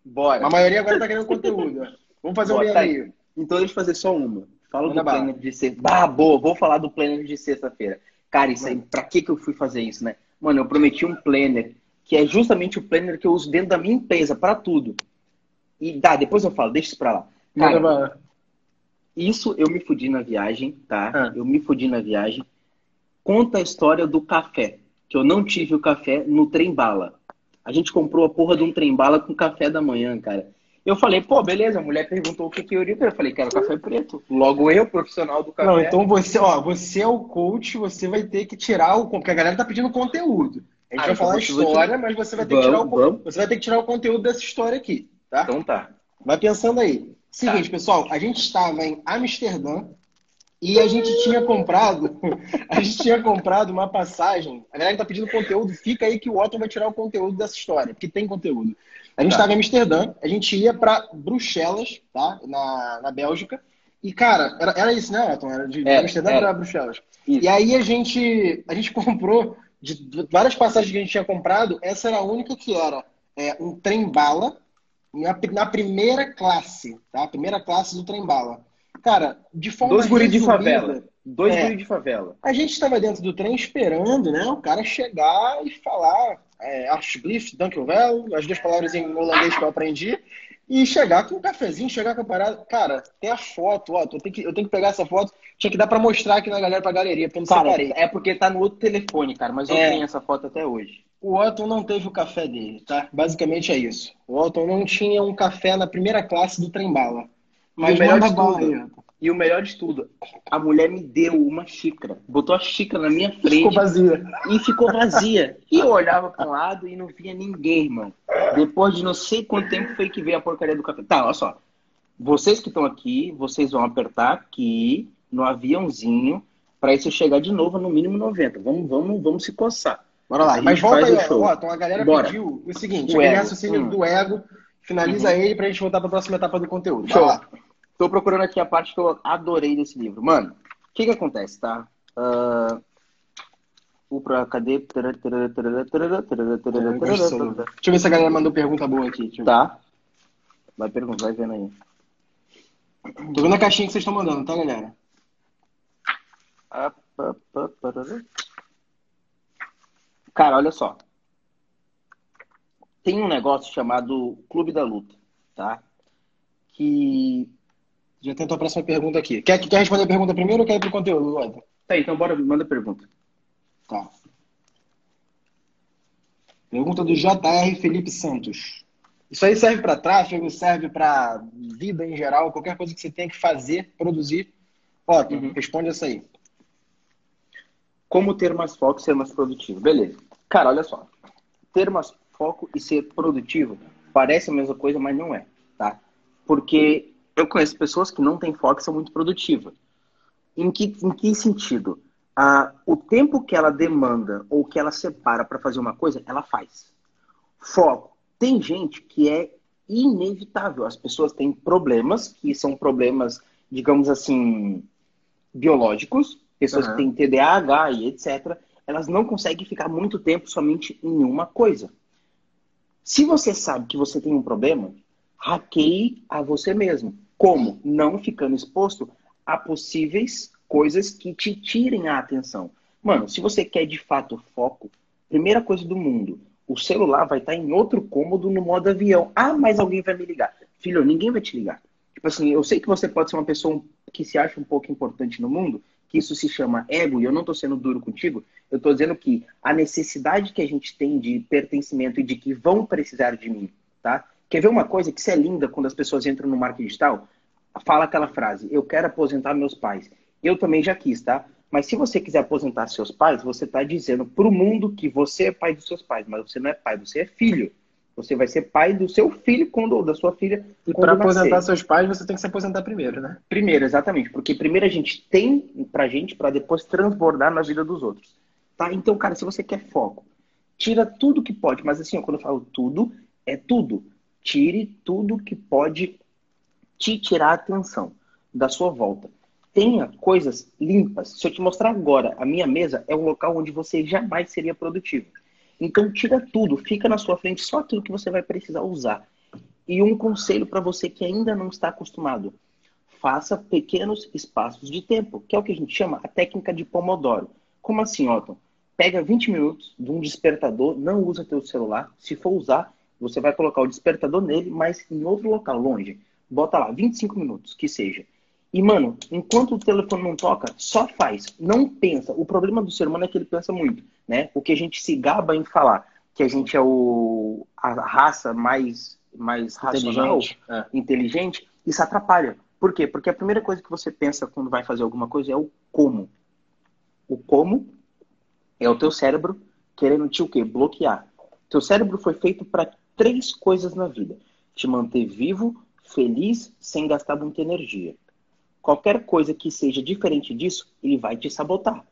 Bora. A maioria agora tá querendo conteúdo. Vamos fazer Bora, um meio tá. Então deixa eu fazer só uma. Fala Manda do planner de sexta. Boa, vou falar do planner de sexta-feira. Cara, isso aí, pra que que eu fui fazer isso, né? Mano, eu prometi um planner que é justamente o planner que eu uso dentro da minha empresa para tudo. E tá, depois eu falo, deixa isso pra lá. Cara, isso eu me fudi na viagem, tá? Ah. Eu me fudi na viagem conta a história do café, que eu não tive o café no trem bala. A gente comprou a porra de um trem bala com café da manhã, cara. Eu falei, pô, beleza, a mulher perguntou o que, que eu iria. Eu falei, quero café preto. Logo eu, profissional do café. Não, então você, ó, você é o coach, você vai ter que tirar o. Porque a galera tá pedindo conteúdo. A gente ah, vai então falar a história, mas você vai ter vamos, que tirar o vamos. Você vai ter que tirar o conteúdo dessa história aqui, tá? Então tá. Vai pensando aí. Seguinte, tá. pessoal, a gente estava em Amsterdã, e a gente tinha comprado, a gente tinha comprado uma passagem. A galera que tá pedindo conteúdo, fica aí que o Otto vai tirar o conteúdo dessa história, porque tem conteúdo. A gente estava tá. em Amsterdã, a gente ia para Bruxelas, tá? Na, na Bélgica. E, cara, era, era isso, né, Otto? Era de, é, Amsterdã para Bruxelas. Isso. E aí a gente, a gente comprou, de várias passagens que a gente tinha comprado, essa era a única que era é, um trem-bala na, na primeira classe, tá? A primeira classe do trem-bala. Cara, de forma Dois guris de favela. Dois é, guris de favela. A gente estava dentro do trem esperando, né? O cara chegar e falar é, Dankelvel, as duas palavras em holandês que eu aprendi, e chegar com um cafezinho, chegar com a parada. Cara, tem a foto, ó. Eu tenho que, eu tenho que pegar essa foto. Tinha que dar pra mostrar aqui na galera, pra galeria, porque eu não cara, separei. É porque tá no outro telefone, cara, mas eu é. tenho essa foto até hoje. O Otton não teve o café dele, tá? Basicamente é isso. O Otton não tinha um café na primeira classe do trem bala. Mas o melhor de tudo, E o melhor de tudo, a mulher me deu uma xícara, botou a xícara na minha frente. Ficou vazia. E ficou vazia. E eu olhava para um lado e não via ninguém, irmão. Depois de não sei quanto tempo foi que veio a porcaria do café. Tá, olha só. Vocês que estão aqui, vocês vão apertar aqui no aviãozinho para isso chegar de novo no mínimo 90. Vamos, vamos, vamos se coçar. Bora lá. Mas volta aí, ó. Então a galera Bora. pediu o seguinte: o aquele raciocínio hum. do ego, finaliza uhum. ele pra gente voltar pra próxima etapa do conteúdo. Show. lá. Tô procurando aqui a parte que eu adorei desse livro. Mano, o que que acontece, tá? Uh... O pra cadê? Deixa eu ver se a galera mandou pergunta boa aqui. Tá. Vai perguntar, vai vendo aí. Tô vendo a caixinha que vocês estão mandando, tá, galera? Cara, olha só. Tem um negócio chamado Clube da Luta, tá? Que. Já tentou a próxima pergunta aqui. Quer, quer responder a pergunta primeiro ou quer ir pro conteúdo, Walter? Tá, então bora, manda a pergunta. Tá. Pergunta do JR Felipe Santos. Isso aí serve para tráfego, serve para vida em geral, qualquer coisa que você tenha que fazer, produzir. Ó, uhum. responde essa aí. Como ter mais foco e ser mais produtivo? Beleza. Cara, olha só. Ter mais foco e ser produtivo parece a mesma coisa, mas não é, tá? Porque eu conheço pessoas que não têm foco e são muito produtivas. Em que, em que sentido? Ah, o tempo que ela demanda ou que ela separa para fazer uma coisa, ela faz. Foco. Tem gente que é inevitável. As pessoas têm problemas, que são problemas, digamos assim, biológicos, pessoas uhum. que têm TDAH e etc elas não conseguem ficar muito tempo somente em uma coisa. Se você sabe que você tem um problema, hackeie a você mesmo. Como? Não ficando exposto a possíveis coisas que te tirem a atenção. Mano, se você quer de fato foco, primeira coisa do mundo, o celular vai estar em outro cômodo no modo avião. Ah, mas alguém vai me ligar. Filho, ninguém vai te ligar. Tipo assim, eu sei que você pode ser uma pessoa que se acha um pouco importante no mundo, que isso se chama ego, e eu não estou sendo duro contigo, eu estou dizendo que a necessidade que a gente tem de pertencimento e de que vão precisar de mim, tá? Quer ver uma coisa que isso é linda quando as pessoas entram no marketing digital? Fala aquela frase, eu quero aposentar meus pais. Eu também já quis, tá? Mas se você quiser aposentar seus pais, você está dizendo para o mundo que você é pai dos seus pais, mas você não é pai, você é filho. Você vai ser pai do seu filho quando ou da sua filha. E para aposentar seus pais, você tem que se aposentar primeiro, né? Primeiro, exatamente, porque primeiro a gente tem pra gente para depois transbordar na vida dos outros. Tá? Então, cara, se você quer foco, tira tudo que pode, mas assim, ó, quando eu falo tudo, é tudo. Tire tudo que pode te tirar a atenção da sua volta. Tenha coisas limpas. Se eu te mostrar agora, a minha mesa é um local onde você jamais seria produtivo. Então tira tudo, fica na sua frente só aquilo que você vai precisar usar. E um conselho para você que ainda não está acostumado: faça pequenos espaços de tempo, que é o que a gente chama a técnica de Pomodoro. Como assim, Otton? Pega 20 minutos de um despertador, não usa teu celular. Se for usar, você vai colocar o despertador nele, mas em outro local, longe. Bota lá, 25 minutos, que seja. E, mano, enquanto o telefone não toca, só faz. Não pensa. O problema do ser humano é que ele pensa muito, né? O que a gente se gaba em falar que a gente é o, a raça mais, mais racional, inteligente. É. inteligente, isso atrapalha. Por quê? Porque a primeira coisa que você pensa quando vai fazer alguma coisa é o como. O como é o teu cérebro querendo te o quê? Bloquear. Teu cérebro foi feito para três coisas na vida: te manter vivo, feliz, sem gastar muita energia. Qualquer coisa que seja diferente disso, ele vai te sabotar.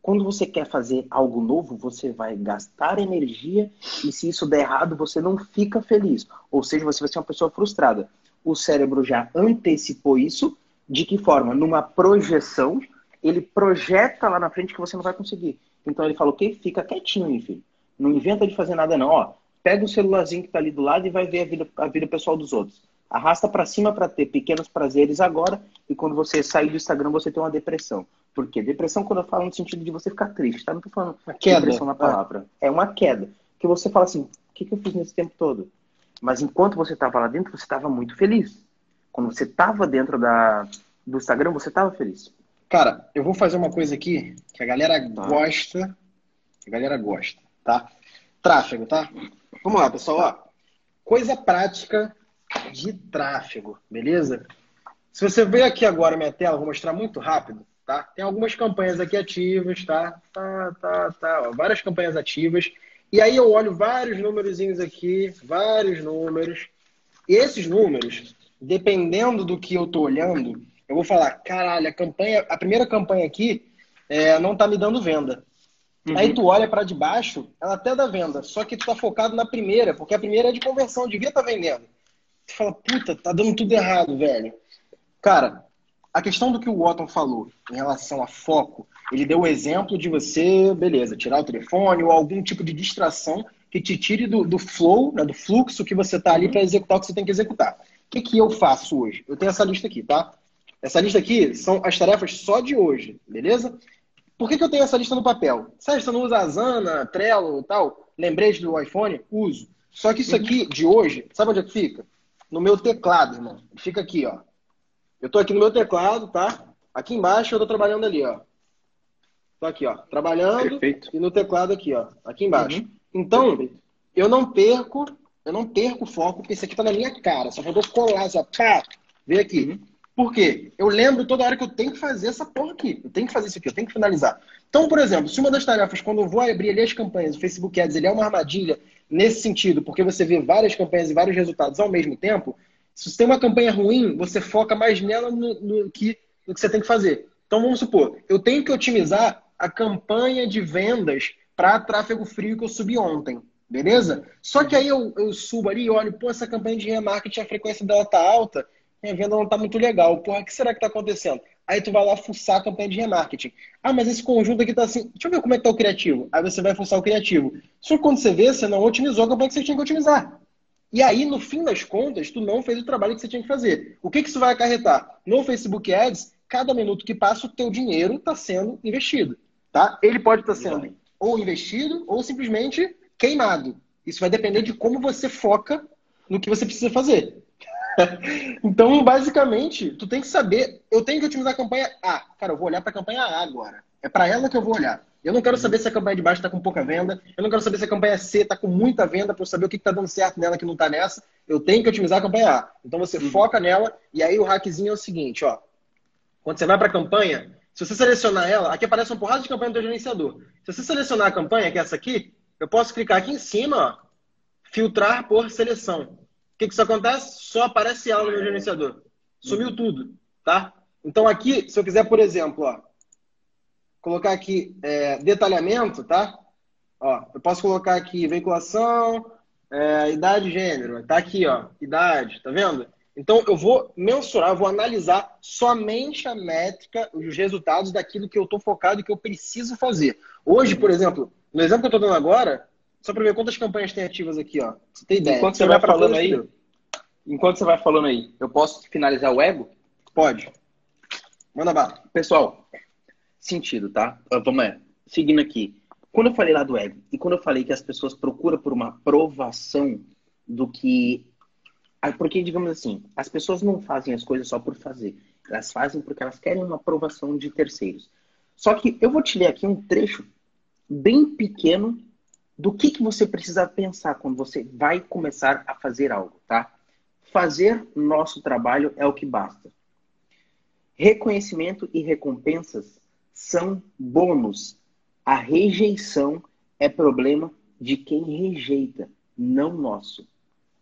Quando você quer fazer algo novo, você vai gastar energia e se isso der errado, você não fica feliz. Ou seja, você vai ser uma pessoa frustrada. O cérebro já antecipou isso. De que forma? Numa projeção, ele projeta lá na frente que você não vai conseguir. Então ele fala o? Fica quietinho, meu filho. Não inventa de fazer nada não. Ó, pega o celularzinho que está ali do lado e vai ver a vida, a vida pessoal dos outros. Arrasta para cima para ter pequenos prazeres agora e quando você sair do Instagram você tem uma depressão. Por quê? Depressão quando eu falo no sentido de você ficar triste, tá? Não tô falando uma queda. depressão na palavra. É. é uma queda. Que você fala assim, o que, que eu fiz nesse tempo todo? Mas enquanto você estava lá dentro, você estava muito feliz. Quando você estava dentro da, do Instagram, você estava feliz. Cara, eu vou fazer uma coisa aqui que a galera tá. gosta. A galera gosta, tá? Tráfego, tá? Vamos lá, pessoal. Ó. Coisa prática de tráfego, beleza? Se você ver aqui agora minha tela, vou mostrar muito rápido, tá? Tem algumas campanhas aqui ativas, tá? Tá, tá, tá. Ó, várias campanhas ativas. E aí eu olho vários númerozinhos aqui, vários números. E esses números, dependendo do que eu tô olhando, eu vou falar, caralho, a campanha, a primeira campanha aqui é, não tá me dando venda. Uhum. Aí tu olha para de baixo, ela até dá venda, só que tu tá focado na primeira, porque a primeira é de conversão, devia estar tá vendendo. Tu fala, puta, tá dando tudo errado, velho. Cara, a questão do que o Otton falou em relação a foco, ele deu o exemplo de você, beleza, tirar o telefone ou algum tipo de distração que te tire do, do flow, né, do fluxo que você tá ali para executar o que você tem que executar. O que, que eu faço hoje? Eu tenho essa lista aqui, tá? Essa lista aqui são as tarefas só de hoje, beleza? Por que, que eu tenho essa lista no papel? Sérgio, você não usa Asana, Trello e tal? Lembrete do iPhone? Uso. Só que isso aqui de hoje, sabe onde é que fica? No meu teclado, irmão. Fica aqui, ó. Eu tô aqui no meu teclado, tá? Aqui embaixo eu tô trabalhando ali, ó. Tô aqui, ó. Trabalhando Perfeito. e no teclado aqui, ó. Aqui embaixo. Uhum. Então, Perfeito. eu não perco, eu não perco o foco, porque isso aqui tá na minha cara. Só faltou colar, só pá, vem aqui. Uhum. Por quê? Eu lembro toda hora que eu tenho que fazer essa porra aqui. Eu tenho que fazer isso aqui, eu tenho que finalizar. Então, por exemplo, se uma das tarefas, quando eu vou abrir ali as campanhas, o Facebook Ads, ele é uma armadilha nesse sentido, porque você vê várias campanhas e vários resultados ao mesmo tempo, se você tem uma campanha ruim, você foca mais nela no, no, que, no que você tem que fazer. Então, vamos supor, eu tenho que otimizar a campanha de vendas para tráfego frio que eu subi ontem. Beleza? Só que aí eu, eu subo ali e olho, pô, essa campanha de remarketing, a frequência dela tá alta, minha venda não está muito legal. Porra, o que será que está acontecendo? Aí tu vai lá fuçar a campanha de remarketing. Ah, mas esse conjunto aqui está assim. Deixa eu ver como é que tá o criativo. Aí você vai fuçar o criativo. Só que quando você vê, você não otimizou a campanha que você tinha que otimizar. E aí, no fim das contas, tu não fez o trabalho que você tinha que fazer. O que, que isso vai acarretar? No Facebook Ads, cada minuto que passa, o teu dinheiro está sendo investido. Tá? Ele pode estar tá sendo ou investido ou simplesmente queimado. Isso vai depender de como você foca no que você precisa fazer. então, basicamente, tu tem que saber. Eu tenho que otimizar a campanha A. Cara, eu vou olhar para a campanha A agora. É para ela que eu vou olhar. Eu não quero saber se a campanha de baixo está com pouca venda. Eu não quero saber se a campanha C está com muita venda para eu saber o que está dando certo nela que não está nessa. Eu tenho que otimizar a campanha A. Então você uhum. foca nela e aí o hackzinho é o seguinte, ó. Quando você vai para a campanha, se você selecionar ela, aqui aparece uma porrada de campanha do teu gerenciador. Se você selecionar a campanha, que é essa aqui, eu posso clicar aqui em cima, ó, filtrar por seleção que, que isso acontece? Só aparece ela no gerenciador. Sumiu tudo, tá? Então aqui, se eu quiser, por exemplo, ó, colocar aqui é, detalhamento, tá? Ó, eu posso colocar aqui veiculação, é, idade e gênero. Tá aqui, ó, idade, tá vendo? Então eu vou mensurar, vou analisar somente a métrica, os resultados daquilo que eu estou focado e que eu preciso fazer. Hoje, por exemplo, no exemplo que eu estou dando agora, só para ver quantas campanhas tem ativas aqui, ó. Você tem ideia? Enquanto você, você vai falando aí, enquanto você vai falando aí, eu posso finalizar o ego? Pode. Manda bala. Pessoal, sentido, tá? Vamos é, seguindo aqui. Quando eu falei lá do ego e quando eu falei que as pessoas procuram por uma aprovação do que porque, digamos assim, as pessoas não fazem as coisas só por fazer. Elas fazem porque elas querem uma aprovação de terceiros. Só que eu vou te ler aqui um trecho bem pequeno do que, que você precisa pensar quando você vai começar a fazer algo, tá? Fazer nosso trabalho é o que basta. Reconhecimento e recompensas são bônus. A rejeição é problema de quem rejeita, não nosso.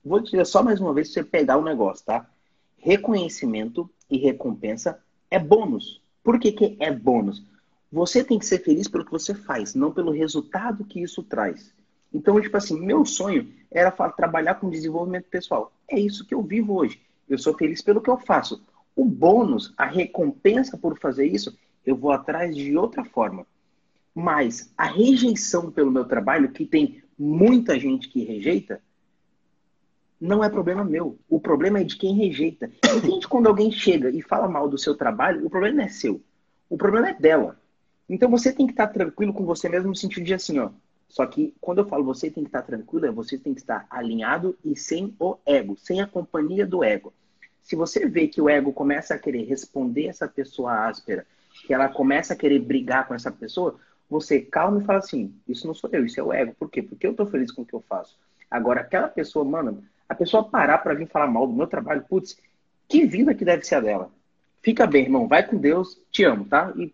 Vou dizer só mais uma vez para você pegar o negócio, tá? Reconhecimento e recompensa é bônus. Por que, que é bônus? Você tem que ser feliz pelo que você faz, não pelo resultado que isso traz. Então, tipo assim, meu sonho era trabalhar com desenvolvimento pessoal. É isso que eu vivo hoje. Eu sou feliz pelo que eu faço. O bônus, a recompensa por fazer isso, eu vou atrás de outra forma. Mas a rejeição pelo meu trabalho, que tem muita gente que rejeita, não é problema meu. O problema é de quem rejeita. Entende quando alguém chega e fala mal do seu trabalho, o problema não é seu. O problema é dela. Então você tem que estar tranquilo com você mesmo no sentido de assim, ó. Só que quando eu falo você tem que estar tranquilo, é você tem que estar alinhado e sem o ego, sem a companhia do ego. Se você vê que o ego começa a querer responder essa pessoa áspera, que ela começa a querer brigar com essa pessoa, você calma e fala assim: Isso não sou eu, isso é o ego. Por quê? Porque eu tô feliz com o que eu faço. Agora, aquela pessoa, mano, a pessoa parar para vir falar mal do meu trabalho, putz, que vida que deve ser a dela. Fica bem, irmão. Vai com Deus. Te amo, tá? E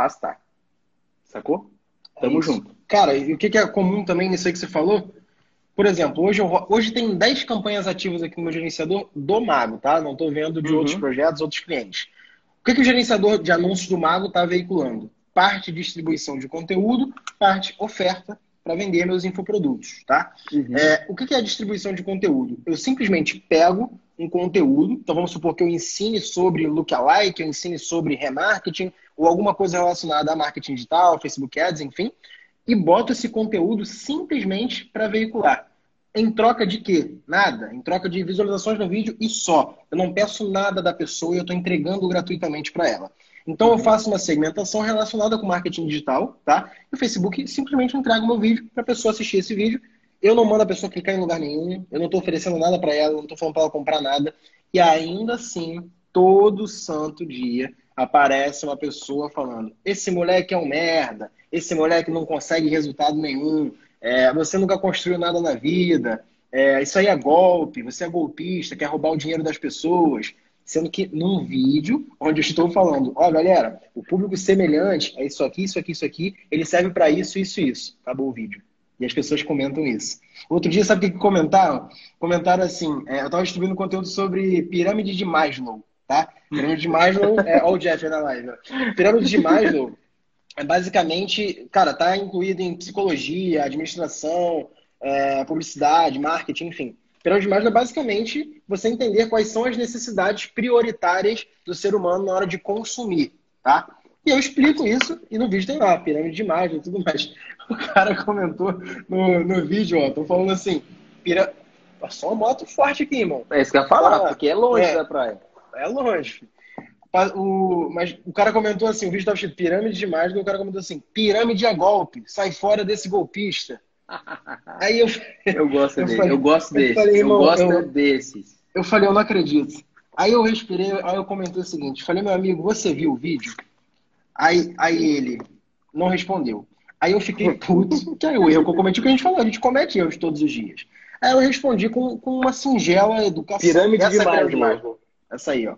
paz tá. Sacou? Tamo é junto. Cara, e o que é comum também nisso aí que você falou? Por exemplo, hoje, eu, hoje tem 10 campanhas ativas aqui no meu gerenciador do Mago, tá? Não estou vendo de uhum. outros projetos, outros clientes. O que, que o gerenciador de anúncios do Mago está veiculando? Parte distribuição de conteúdo, parte oferta para vender meus infoprodutos, tá? Uhum. É, o que, é a distribuição de conteúdo? Eu simplesmente pego um conteúdo, então vamos supor que eu ensine sobre lookalike, eu ensine sobre remarketing, ou alguma coisa relacionada a marketing digital, Facebook Ads, enfim, e boto esse conteúdo simplesmente para veicular. Em troca de quê? Nada. Em troca de visualizações no vídeo e só. Eu não peço nada da pessoa e eu estou entregando gratuitamente para ela. Então eu faço uma segmentação relacionada com marketing digital, tá? E o Facebook simplesmente entrega o meu vídeo para a pessoa assistir esse vídeo. Eu não mando a pessoa clicar em lugar nenhum, eu não estou oferecendo nada para ela, eu não estou falando para ela comprar nada. E ainda assim, todo santo dia aparece uma pessoa falando: esse moleque é um merda, esse moleque não consegue resultado nenhum, é, você nunca construiu nada na vida, é, isso aí é golpe, você é golpista, quer roubar o dinheiro das pessoas. Sendo que num vídeo onde eu estou falando, ó, galera, o público semelhante é isso aqui, isso aqui, isso aqui, ele serve para isso, isso, isso. Acabou o vídeo. E as pessoas comentam isso. Outro dia, sabe o que comentaram? Comentaram assim: é, eu estava distribuindo conteúdo sobre pirâmide de Maslow, tá? Pirâmide de Maslow, é, ó, o Jeff na live. Pirâmide de Maslow é basicamente, cara, tá incluído em psicologia, administração, é, publicidade, marketing, enfim. Pirâmide de Maslow é basicamente você entender quais são as necessidades prioritárias do ser humano na hora de consumir, tá? E eu explico isso e no vídeo tem lá, pirâmide de Maslow e tudo mais. O cara comentou no, no vídeo, ó, tô falando assim, pira... Passou uma moto forte aqui, irmão. É isso que eu ia falar, porque é longe é, da praia. É longe. O, mas o cara comentou assim, o vídeo estava escrito pirâmide de Maslow, o cara comentou assim, pirâmide a golpe, sai fora desse golpista. Aí eu... Eu gosto eu dele, falei, eu gosto desses, eu, falei, eu gosto eu, desses. Eu falei, eu não acredito. Aí eu respirei, aí eu comentei o seguinte, falei, meu amigo, você viu o vídeo? Aí, aí ele não respondeu. Aí eu fiquei puto, que é o erro que eu cometi, o que a gente falou, a gente comete erros todos os dias. Aí eu respondi com, com uma singela educação. Pirâmide Essa de é Maslow. Essa aí, ó.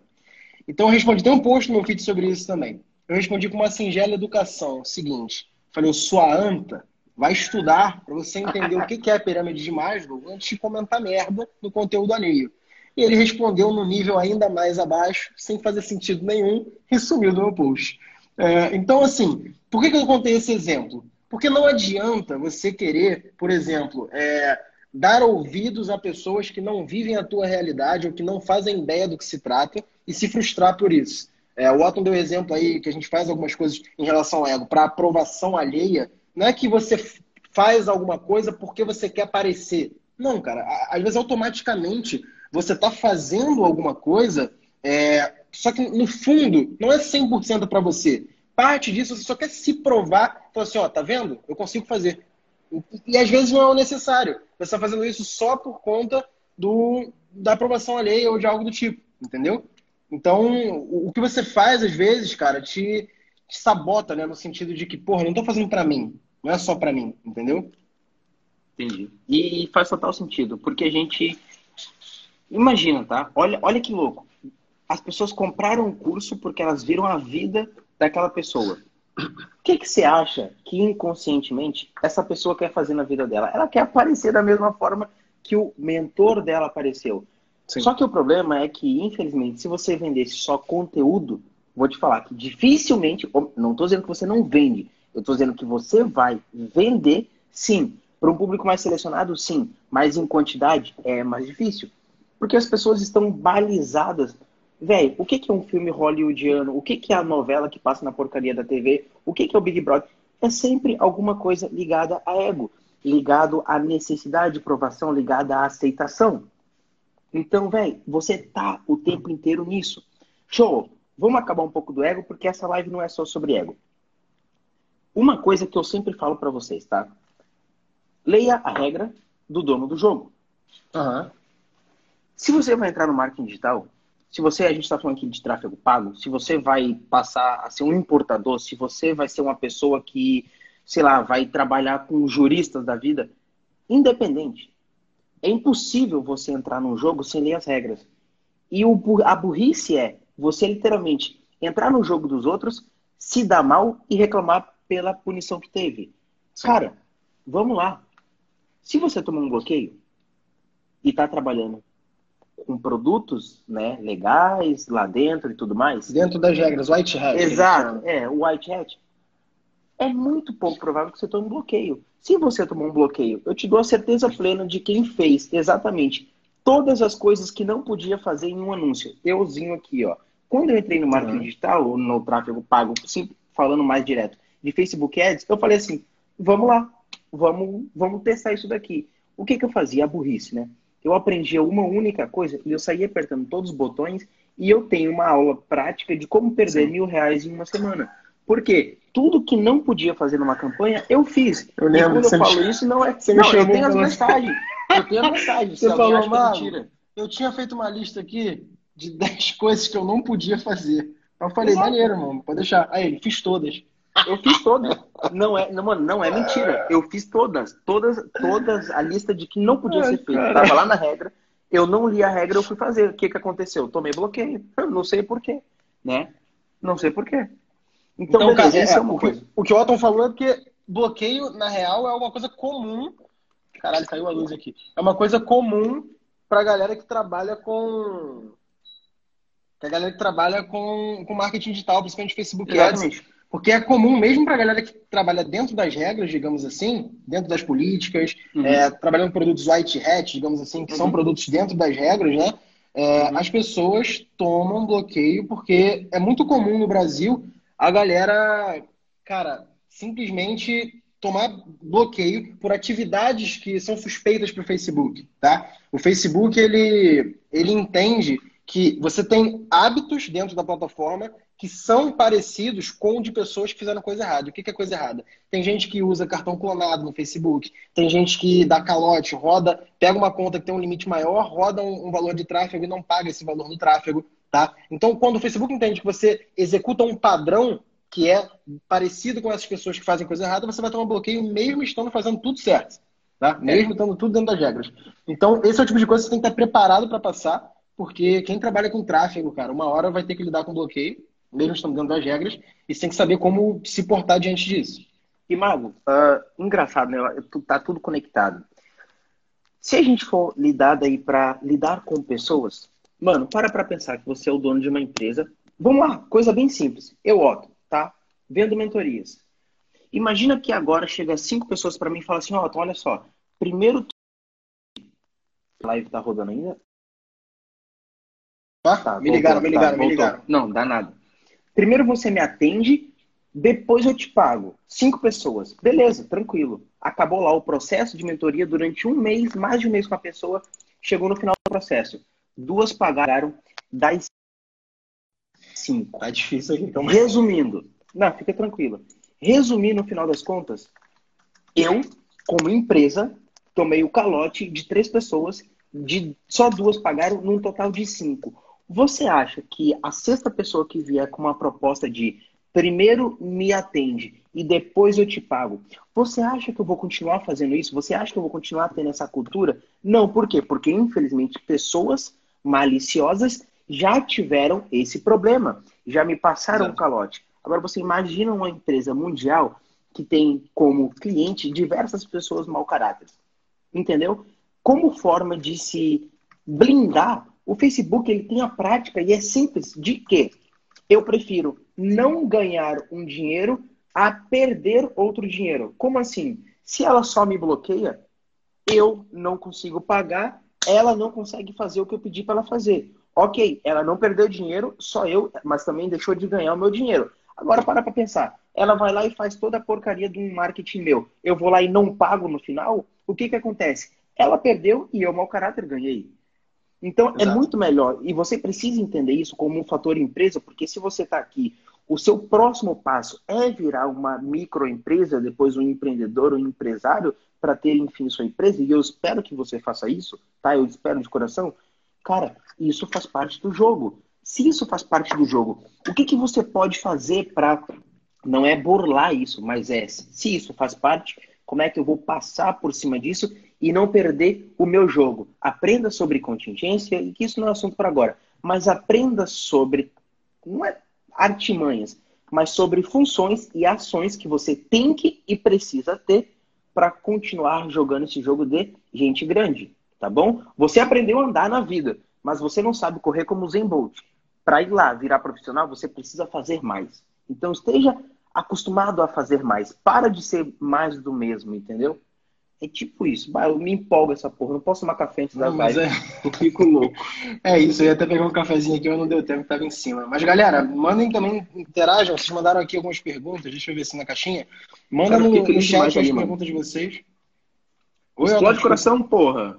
Então eu respondi, tem um post no meu feed sobre isso também. Eu respondi com uma singela educação. Seguinte, falei, sua anta vai estudar para você entender o que é a pirâmide de Maslow antes de comentar merda no conteúdo alheio. E ele respondeu no nível ainda mais abaixo, sem fazer sentido nenhum, e sumiu do meu post. É, então, assim, por que, eu contei esse exemplo? Porque não adianta você querer, por exemplo, é, dar ouvidos a pessoas que não vivem a tua realidade ou que não fazem ideia do que se trata e se frustrar por isso. É, o Otton deu exemplo aí que a gente faz algumas coisas em relação ao ego para aprovação alheia. Não é que você faz alguma coisa porque você quer aparecer. Não, cara. Às vezes, automaticamente, você está fazendo alguma coisa, é, só que no fundo, não é 100% para você. Parte disso, você só quer se provar. Falar assim, ó, tá vendo? Eu consigo fazer. E, às vezes não é o necessário. Você está fazendo isso só por conta do, da aprovação alheia ou de algo do tipo, entendeu? Então, o, que você faz, às vezes, cara, te, te, sabota, né? No sentido de que, porra, não tô fazendo para mim. Não é só para mim, entendeu? Entendi. E faz total sentido, porque a gente. Imagina, tá? Olha, olha que louco. As pessoas compraram um curso porque elas viram a vida daquela pessoa. O que, que você acha que inconscientemente essa pessoa quer fazer na vida dela? Ela quer aparecer da mesma forma que o mentor dela apareceu. Sim. Só que o problema é que, infelizmente, se você vendesse só conteúdo, vou te falar que dificilmente, não estou dizendo que você não vende, eu estou dizendo que você vai vender, sim. Para um público mais selecionado, sim. Mas em quantidade é mais difícil. Porque as pessoas estão balizadas. Velho, o que, que é um filme hollywoodiano? O que, que é a novela que passa na porcaria da TV? O que, que é o Big Brother? É sempre alguma coisa ligada a ego, ligado à necessidade de provação, ligada à aceitação. Então, velho, você tá o tempo inteiro nisso. Show! Vamos acabar um pouco do ego, porque essa live não é só sobre ego. Uma coisa que eu sempre falo para vocês, tá? Leia a regra do dono do jogo. Uhum. Se você vai entrar no marketing digital, se você, a gente está falando aqui de tráfego pago, se você vai passar a ser um importador, se você vai ser uma pessoa que, sei lá, vai trabalhar com juristas da vida, independente, é impossível você entrar num jogo sem ler as regras. E o, a burrice é, você literalmente entrar no jogo dos outros, se dar mal e reclamar pela punição que teve. Sim. Cara, vamos lá. Se você tomar um bloqueio e está trabalhando com produtos né, legais lá dentro e tudo mais. Dentro das regras, white hat. Exato, é, o white hat. É muito pouco provável que você tome um bloqueio. Se você tomou um bloqueio, eu te dou a certeza plena de quem fez exatamente todas as coisas que não podia fazer em um anúncio. Euzinho aqui, ó. Quando eu entrei no marketing uhum. digital, ou no tráfego pago, sim, falando mais direto, de Facebook Ads, eu falei assim, vamos lá, vamos, vamos testar isso daqui. O que, que eu fazia? A burrice, né? Eu aprendi uma única coisa e eu saía apertando todos os botões e eu tenho uma aula prática de como perder Sim. mil reais em uma semana. Por quê? Tudo que não podia fazer numa campanha, eu fiz. Eu lembro, e quando eu falo me... isso, não é. Você não, eu tenho as mensagens. Eu tenho as mensagens. Você falou, mal. eu tinha feito uma lista aqui de 10 coisas que eu não podia fazer. Eu falei, Exato. maneiro, mano, pode deixar. Aí ele, fiz todas. Eu fiz todas. Não é, não, mano, não é mentira. Eu fiz todas. Todas, todas a lista de que não podia ser feito. Tava lá na regra. Eu não li a regra, eu fui fazer. O que que aconteceu? Tomei bloqueio. não sei porquê, né? Não sei porquê. Então, então beleza, cara, é, é uma o, coisa. Que, o que o Otton falou é porque bloqueio, na real, é uma coisa comum. Caralho, caiu a luz aqui. É uma coisa comum pra galera que trabalha com. Que a galera que trabalha com, com marketing digital, principalmente Facebook Exatamente. Porque é comum, mesmo para a galera que trabalha dentro das regras, digamos assim, dentro das políticas, uhum. é, trabalhando produtos white hat, digamos assim, que uhum. são produtos dentro das regras, né? É, uhum. As pessoas tomam bloqueio porque é muito comum no Brasil a galera, cara, simplesmente tomar bloqueio por atividades que são suspeitas para o Facebook, tá? O Facebook, ele, ele entende que você tem hábitos dentro da plataforma que são parecidos com o de pessoas que fizeram coisa errada. O que é coisa errada? Tem gente que usa cartão clonado no Facebook, tem gente que dá calote, roda, pega uma conta que tem um limite maior, roda um, um valor de tráfego e não paga esse valor no tráfego, tá? Então, quando o Facebook entende que você executa um padrão que é parecido com essas pessoas que fazem coisa errada, você vai tomar bloqueio mesmo estando fazendo tudo certo, tá? Mesmo estando tudo dentro das regras. Então, esse é o tipo de coisa que você tem que estar preparado para passar, porque quem trabalha com tráfego, cara, uma hora vai ter que lidar com bloqueio mesmo estando dentro das regras, e você tem que saber como se portar diante disso. E, Mago, uh, engraçado, né? Tá tudo conectado. Se a gente for lidar daí para lidar com pessoas, mano, para pra pensar que você é o dono de uma empresa. Vamos lá, coisa bem simples. Eu, Otto, tá? Vendo mentorias. Imagina que agora chega cinco pessoas para mim e falam assim, Otto, olha só, primeiro live tá rodando ainda? Ah, tá, me ligaram, voltou, me ligaram, tá, me ligaram. Não, dá nada. Primeiro você me atende, depois eu te pago. Cinco pessoas. Beleza, tranquilo. Acabou lá o processo de mentoria durante um mês, mais de um mês com a pessoa. Chegou no final do processo. Duas pagaram das cinco. Tá difícil aqui. Então... Resumindo. Não, fica tranquilo. Resumindo, no final das contas, eu, como empresa, tomei o calote de três pessoas, de só duas pagaram, num total de cinco. Você acha que a sexta pessoa que vier com uma proposta de primeiro me atende e depois eu te pago, você acha que eu vou continuar fazendo isso? Você acha que eu vou continuar tendo essa cultura? Não, por quê? Porque infelizmente pessoas maliciosas já tiveram esse problema, já me passaram o um calote. Agora você imagina uma empresa mundial que tem como cliente diversas pessoas mau caráter. Entendeu? Como forma de se blindar o Facebook ele tem a prática e é simples de que eu prefiro não ganhar um dinheiro a perder outro dinheiro. Como assim? Se ela só me bloqueia, eu não consigo pagar, ela não consegue fazer o que eu pedi para ela fazer. Ok, ela não perdeu dinheiro, só eu, mas também deixou de ganhar o meu dinheiro. Agora para para pensar. Ela vai lá e faz toda a porcaria de um marketing meu. Eu vou lá e não pago no final. O que que acontece? Ela perdeu e eu, mau caráter, ganhei. Então, é Exato. é muito melhor. E você precisa entender isso como um fator empresa, porque se você está aqui, o seu próximo passo é virar uma microempresa, depois um empreendedor, um empresário, para ter, enfim, sua empresa, e eu espero que você faça isso, tá? Eu espero de coração. Cara, isso faz parte do jogo. Se isso faz parte do jogo, o que, que você pode fazer para. Não é burlar isso, mas é se isso faz parte, como é que eu vou passar por cima disso e não perder o meu jogo. Aprenda sobre contingência, e que isso não é assunto para agora, mas aprenda sobre não é artimanhas, mas sobre funções e ações que você tem que e precisa ter para continuar jogando esse jogo de gente grande, tá bom? Você aprendeu a andar na vida, mas você não sabe correr como o Zen Bolt. Para ir lá virar profissional, você precisa fazer mais. Então esteja acostumado a fazer mais. Para de ser mais do mesmo, entendeu? É tipo isso. Bah, eu me empolgo essa porra. Não posso tomar café antes da não, live. É... Eu fico louco. É isso. Eu ia até pegar um cafezinho aqui, mas não deu tempo, tava em cima. Mas, galera, mandem também, interajam. Vocês mandaram aqui algumas perguntas. Deixa eu ver se na caixinha. Manda no, no chat as ali, perguntas de vocês. Oi, Explode de coração, porra.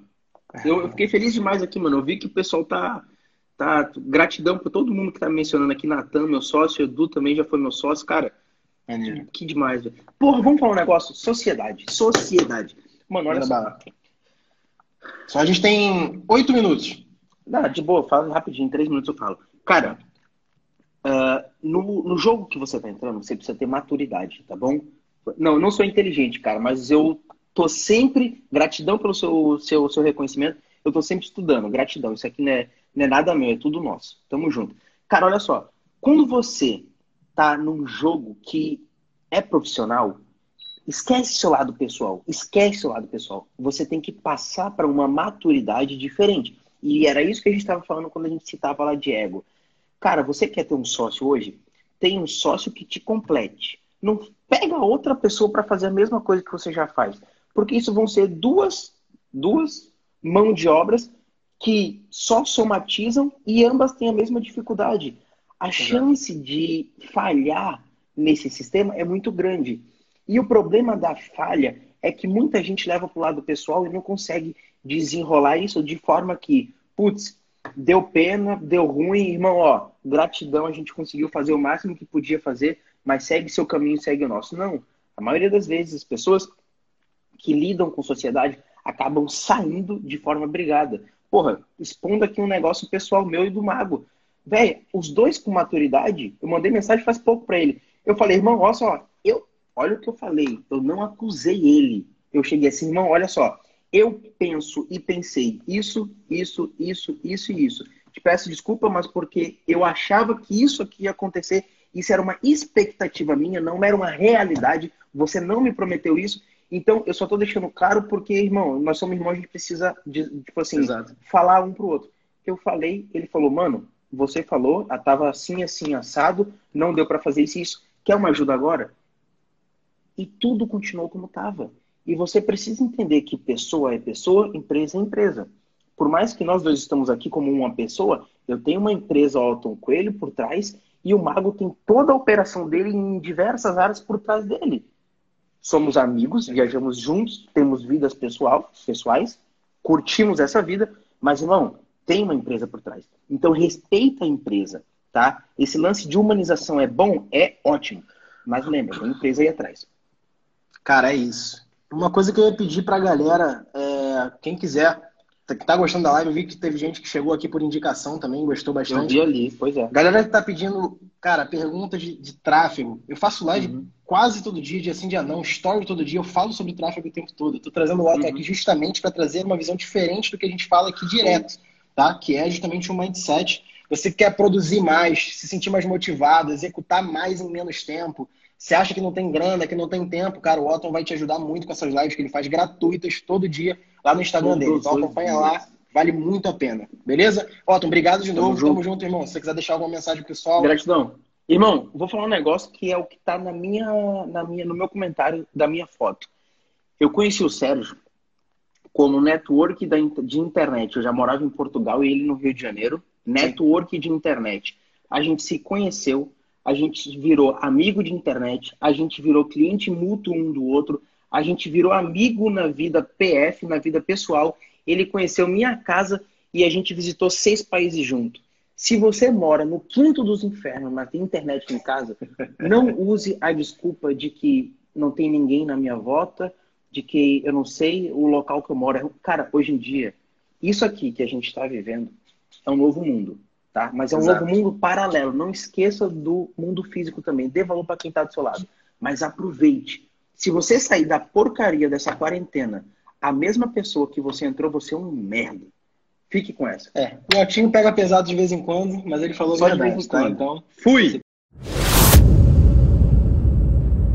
Eu, eu, fiquei feliz demais aqui, mano. Eu vi que o pessoal tá... tá gratidão por todo mundo que tá mencionando aqui. Natan, meu sócio. Edu também já foi meu sócio. Cara, que, que demais, velho. Porra, vamos falar um negócio. Sociedade. Sociedade. Mano, olha só. Só a gente tem oito minutos. Não, de boa, fala rapidinho, em três minutos eu falo. Cara, uh, no, no jogo que você tá entrando, você precisa ter maturidade, tá bom? Não, eu não sou inteligente, cara, mas eu tô sempre. Gratidão pelo seu, seu, seu reconhecimento. Eu tô sempre estudando. Gratidão. Isso aqui não é, não é nada meu, é tudo nosso. Tamo junto. Cara, olha só. Quando você tá num jogo que é profissional, Esquece seu lado pessoal, esquece seu lado pessoal. Você tem que passar para uma maturidade diferente. E era isso que a gente estava falando quando a gente citava lá de ego. Cara, você quer ter um sócio hoje? Tem um sócio que te complete. Não pega outra pessoa para fazer a mesma coisa que você já faz. Porque isso vão ser duas, duas mãos de obras que só somatizam e ambas têm a mesma dificuldade. A chance de falhar nesse sistema é muito grande. E o problema da falha é que muita gente leva para o lado pessoal e não consegue desenrolar isso de forma que, putz, deu pena, deu ruim, irmão, ó, gratidão, a gente conseguiu fazer o máximo que podia fazer, mas segue seu caminho, segue o nosso. Não. A maioria das vezes, as pessoas que lidam com sociedade acabam saindo de forma brigada. Porra, expondo aqui um negócio pessoal meu e do mago. Véi, os dois com maturidade, eu mandei mensagem faz pouco para ele. Eu falei, irmão, olha só, eu Olha o que eu falei. Eu não acusei ele. Eu cheguei assim, irmão, olha só. Eu penso e pensei isso, isso, isso, isso e isso. Te peço desculpa, mas porque eu achava que isso aqui ia acontecer. Isso era uma expectativa minha, não era uma realidade. Você não me prometeu isso. Então, eu só tô deixando claro porque, irmão, nós somos irmãos, a gente precisa, de, tipo assim, Exato. falar um pro outro. Eu falei, ele falou, mano, você falou, tava assim, assim, assado, não deu para fazer isso e isso. Quer uma ajuda agora? E tudo continuou como estava. E você precisa entender que pessoa é pessoa, empresa é empresa. Por mais que nós dois estamos aqui como uma pessoa, eu tenho uma empresa Alton Coelho por trás e o Mago tem toda a operação dele em diversas áreas por trás dele. Somos amigos, viajamos juntos, temos vidas pessoal, pessoais, curtimos essa vida, mas irmão, tem uma empresa por trás. Então respeita a empresa, tá? Esse lance de humanização é bom, é ótimo, mas lembra, tem empresa aí atrás. Cara, é isso. Uma coisa que eu ia pedir pra galera, é, quem quiser, que tá gostando da live, eu vi que teve gente que chegou aqui por indicação também, gostou bastante. Eu vi ali, pois é. Galera que tá pedindo, cara, perguntas de, de tráfego. Eu faço live uhum. quase todo dia, dia sim, dia não, story todo dia, eu falo sobre tráfego o tempo todo. Eu tô trazendo o Otto uhum. aqui justamente para trazer uma visão diferente do que a gente fala aqui direto, tá? Que é justamente um mindset. Você quer produzir mais, se sentir mais motivado, executar mais em menos tempo, você acha que não tem grana, que não tem tempo, cara, o Otton vai te ajudar muito com essas lives que ele faz gratuitas todo dia lá no Instagram dele. Então acompanha lá, vale muito a pena. Beleza? Otton, obrigado de novo. Tamo junto, Tamo junto irmão. Se você quiser deixar alguma mensagem pro pessoal. Gratidão. Irmão, vou falar um negócio que é o que tá na minha, na minha, no meu comentário da minha foto. Eu conheci o Sérgio como network da, de internet. Eu já morava em Portugal e ele no Rio de Janeiro. Network Sim. de internet. A gente se conheceu, a gente virou amigo de internet, a gente virou cliente mútuo um do outro, a gente virou amigo na vida PF, na vida pessoal. Ele conheceu minha casa e a gente visitou seis países juntos. Se você mora no quinto dos infernos, mas tem internet em casa, não use a desculpa de que não tem ninguém na minha volta, de que eu não sei o local que eu moro. Cara, hoje em dia, isso aqui que a gente está vivendo é um novo mundo tá? Mas é um Exato. novo mundo paralelo. Não esqueça do mundo físico também. Dê valor para quem está do seu lado. Mas aproveite. Se você sair da porcaria dessa quarentena, a mesma pessoa que você entrou, você é um merda. Fique com essa. É, o Otinho pega pesado de vez em quando, mas ele falou Só de verdade, vez em tá? quando. Então, Fui!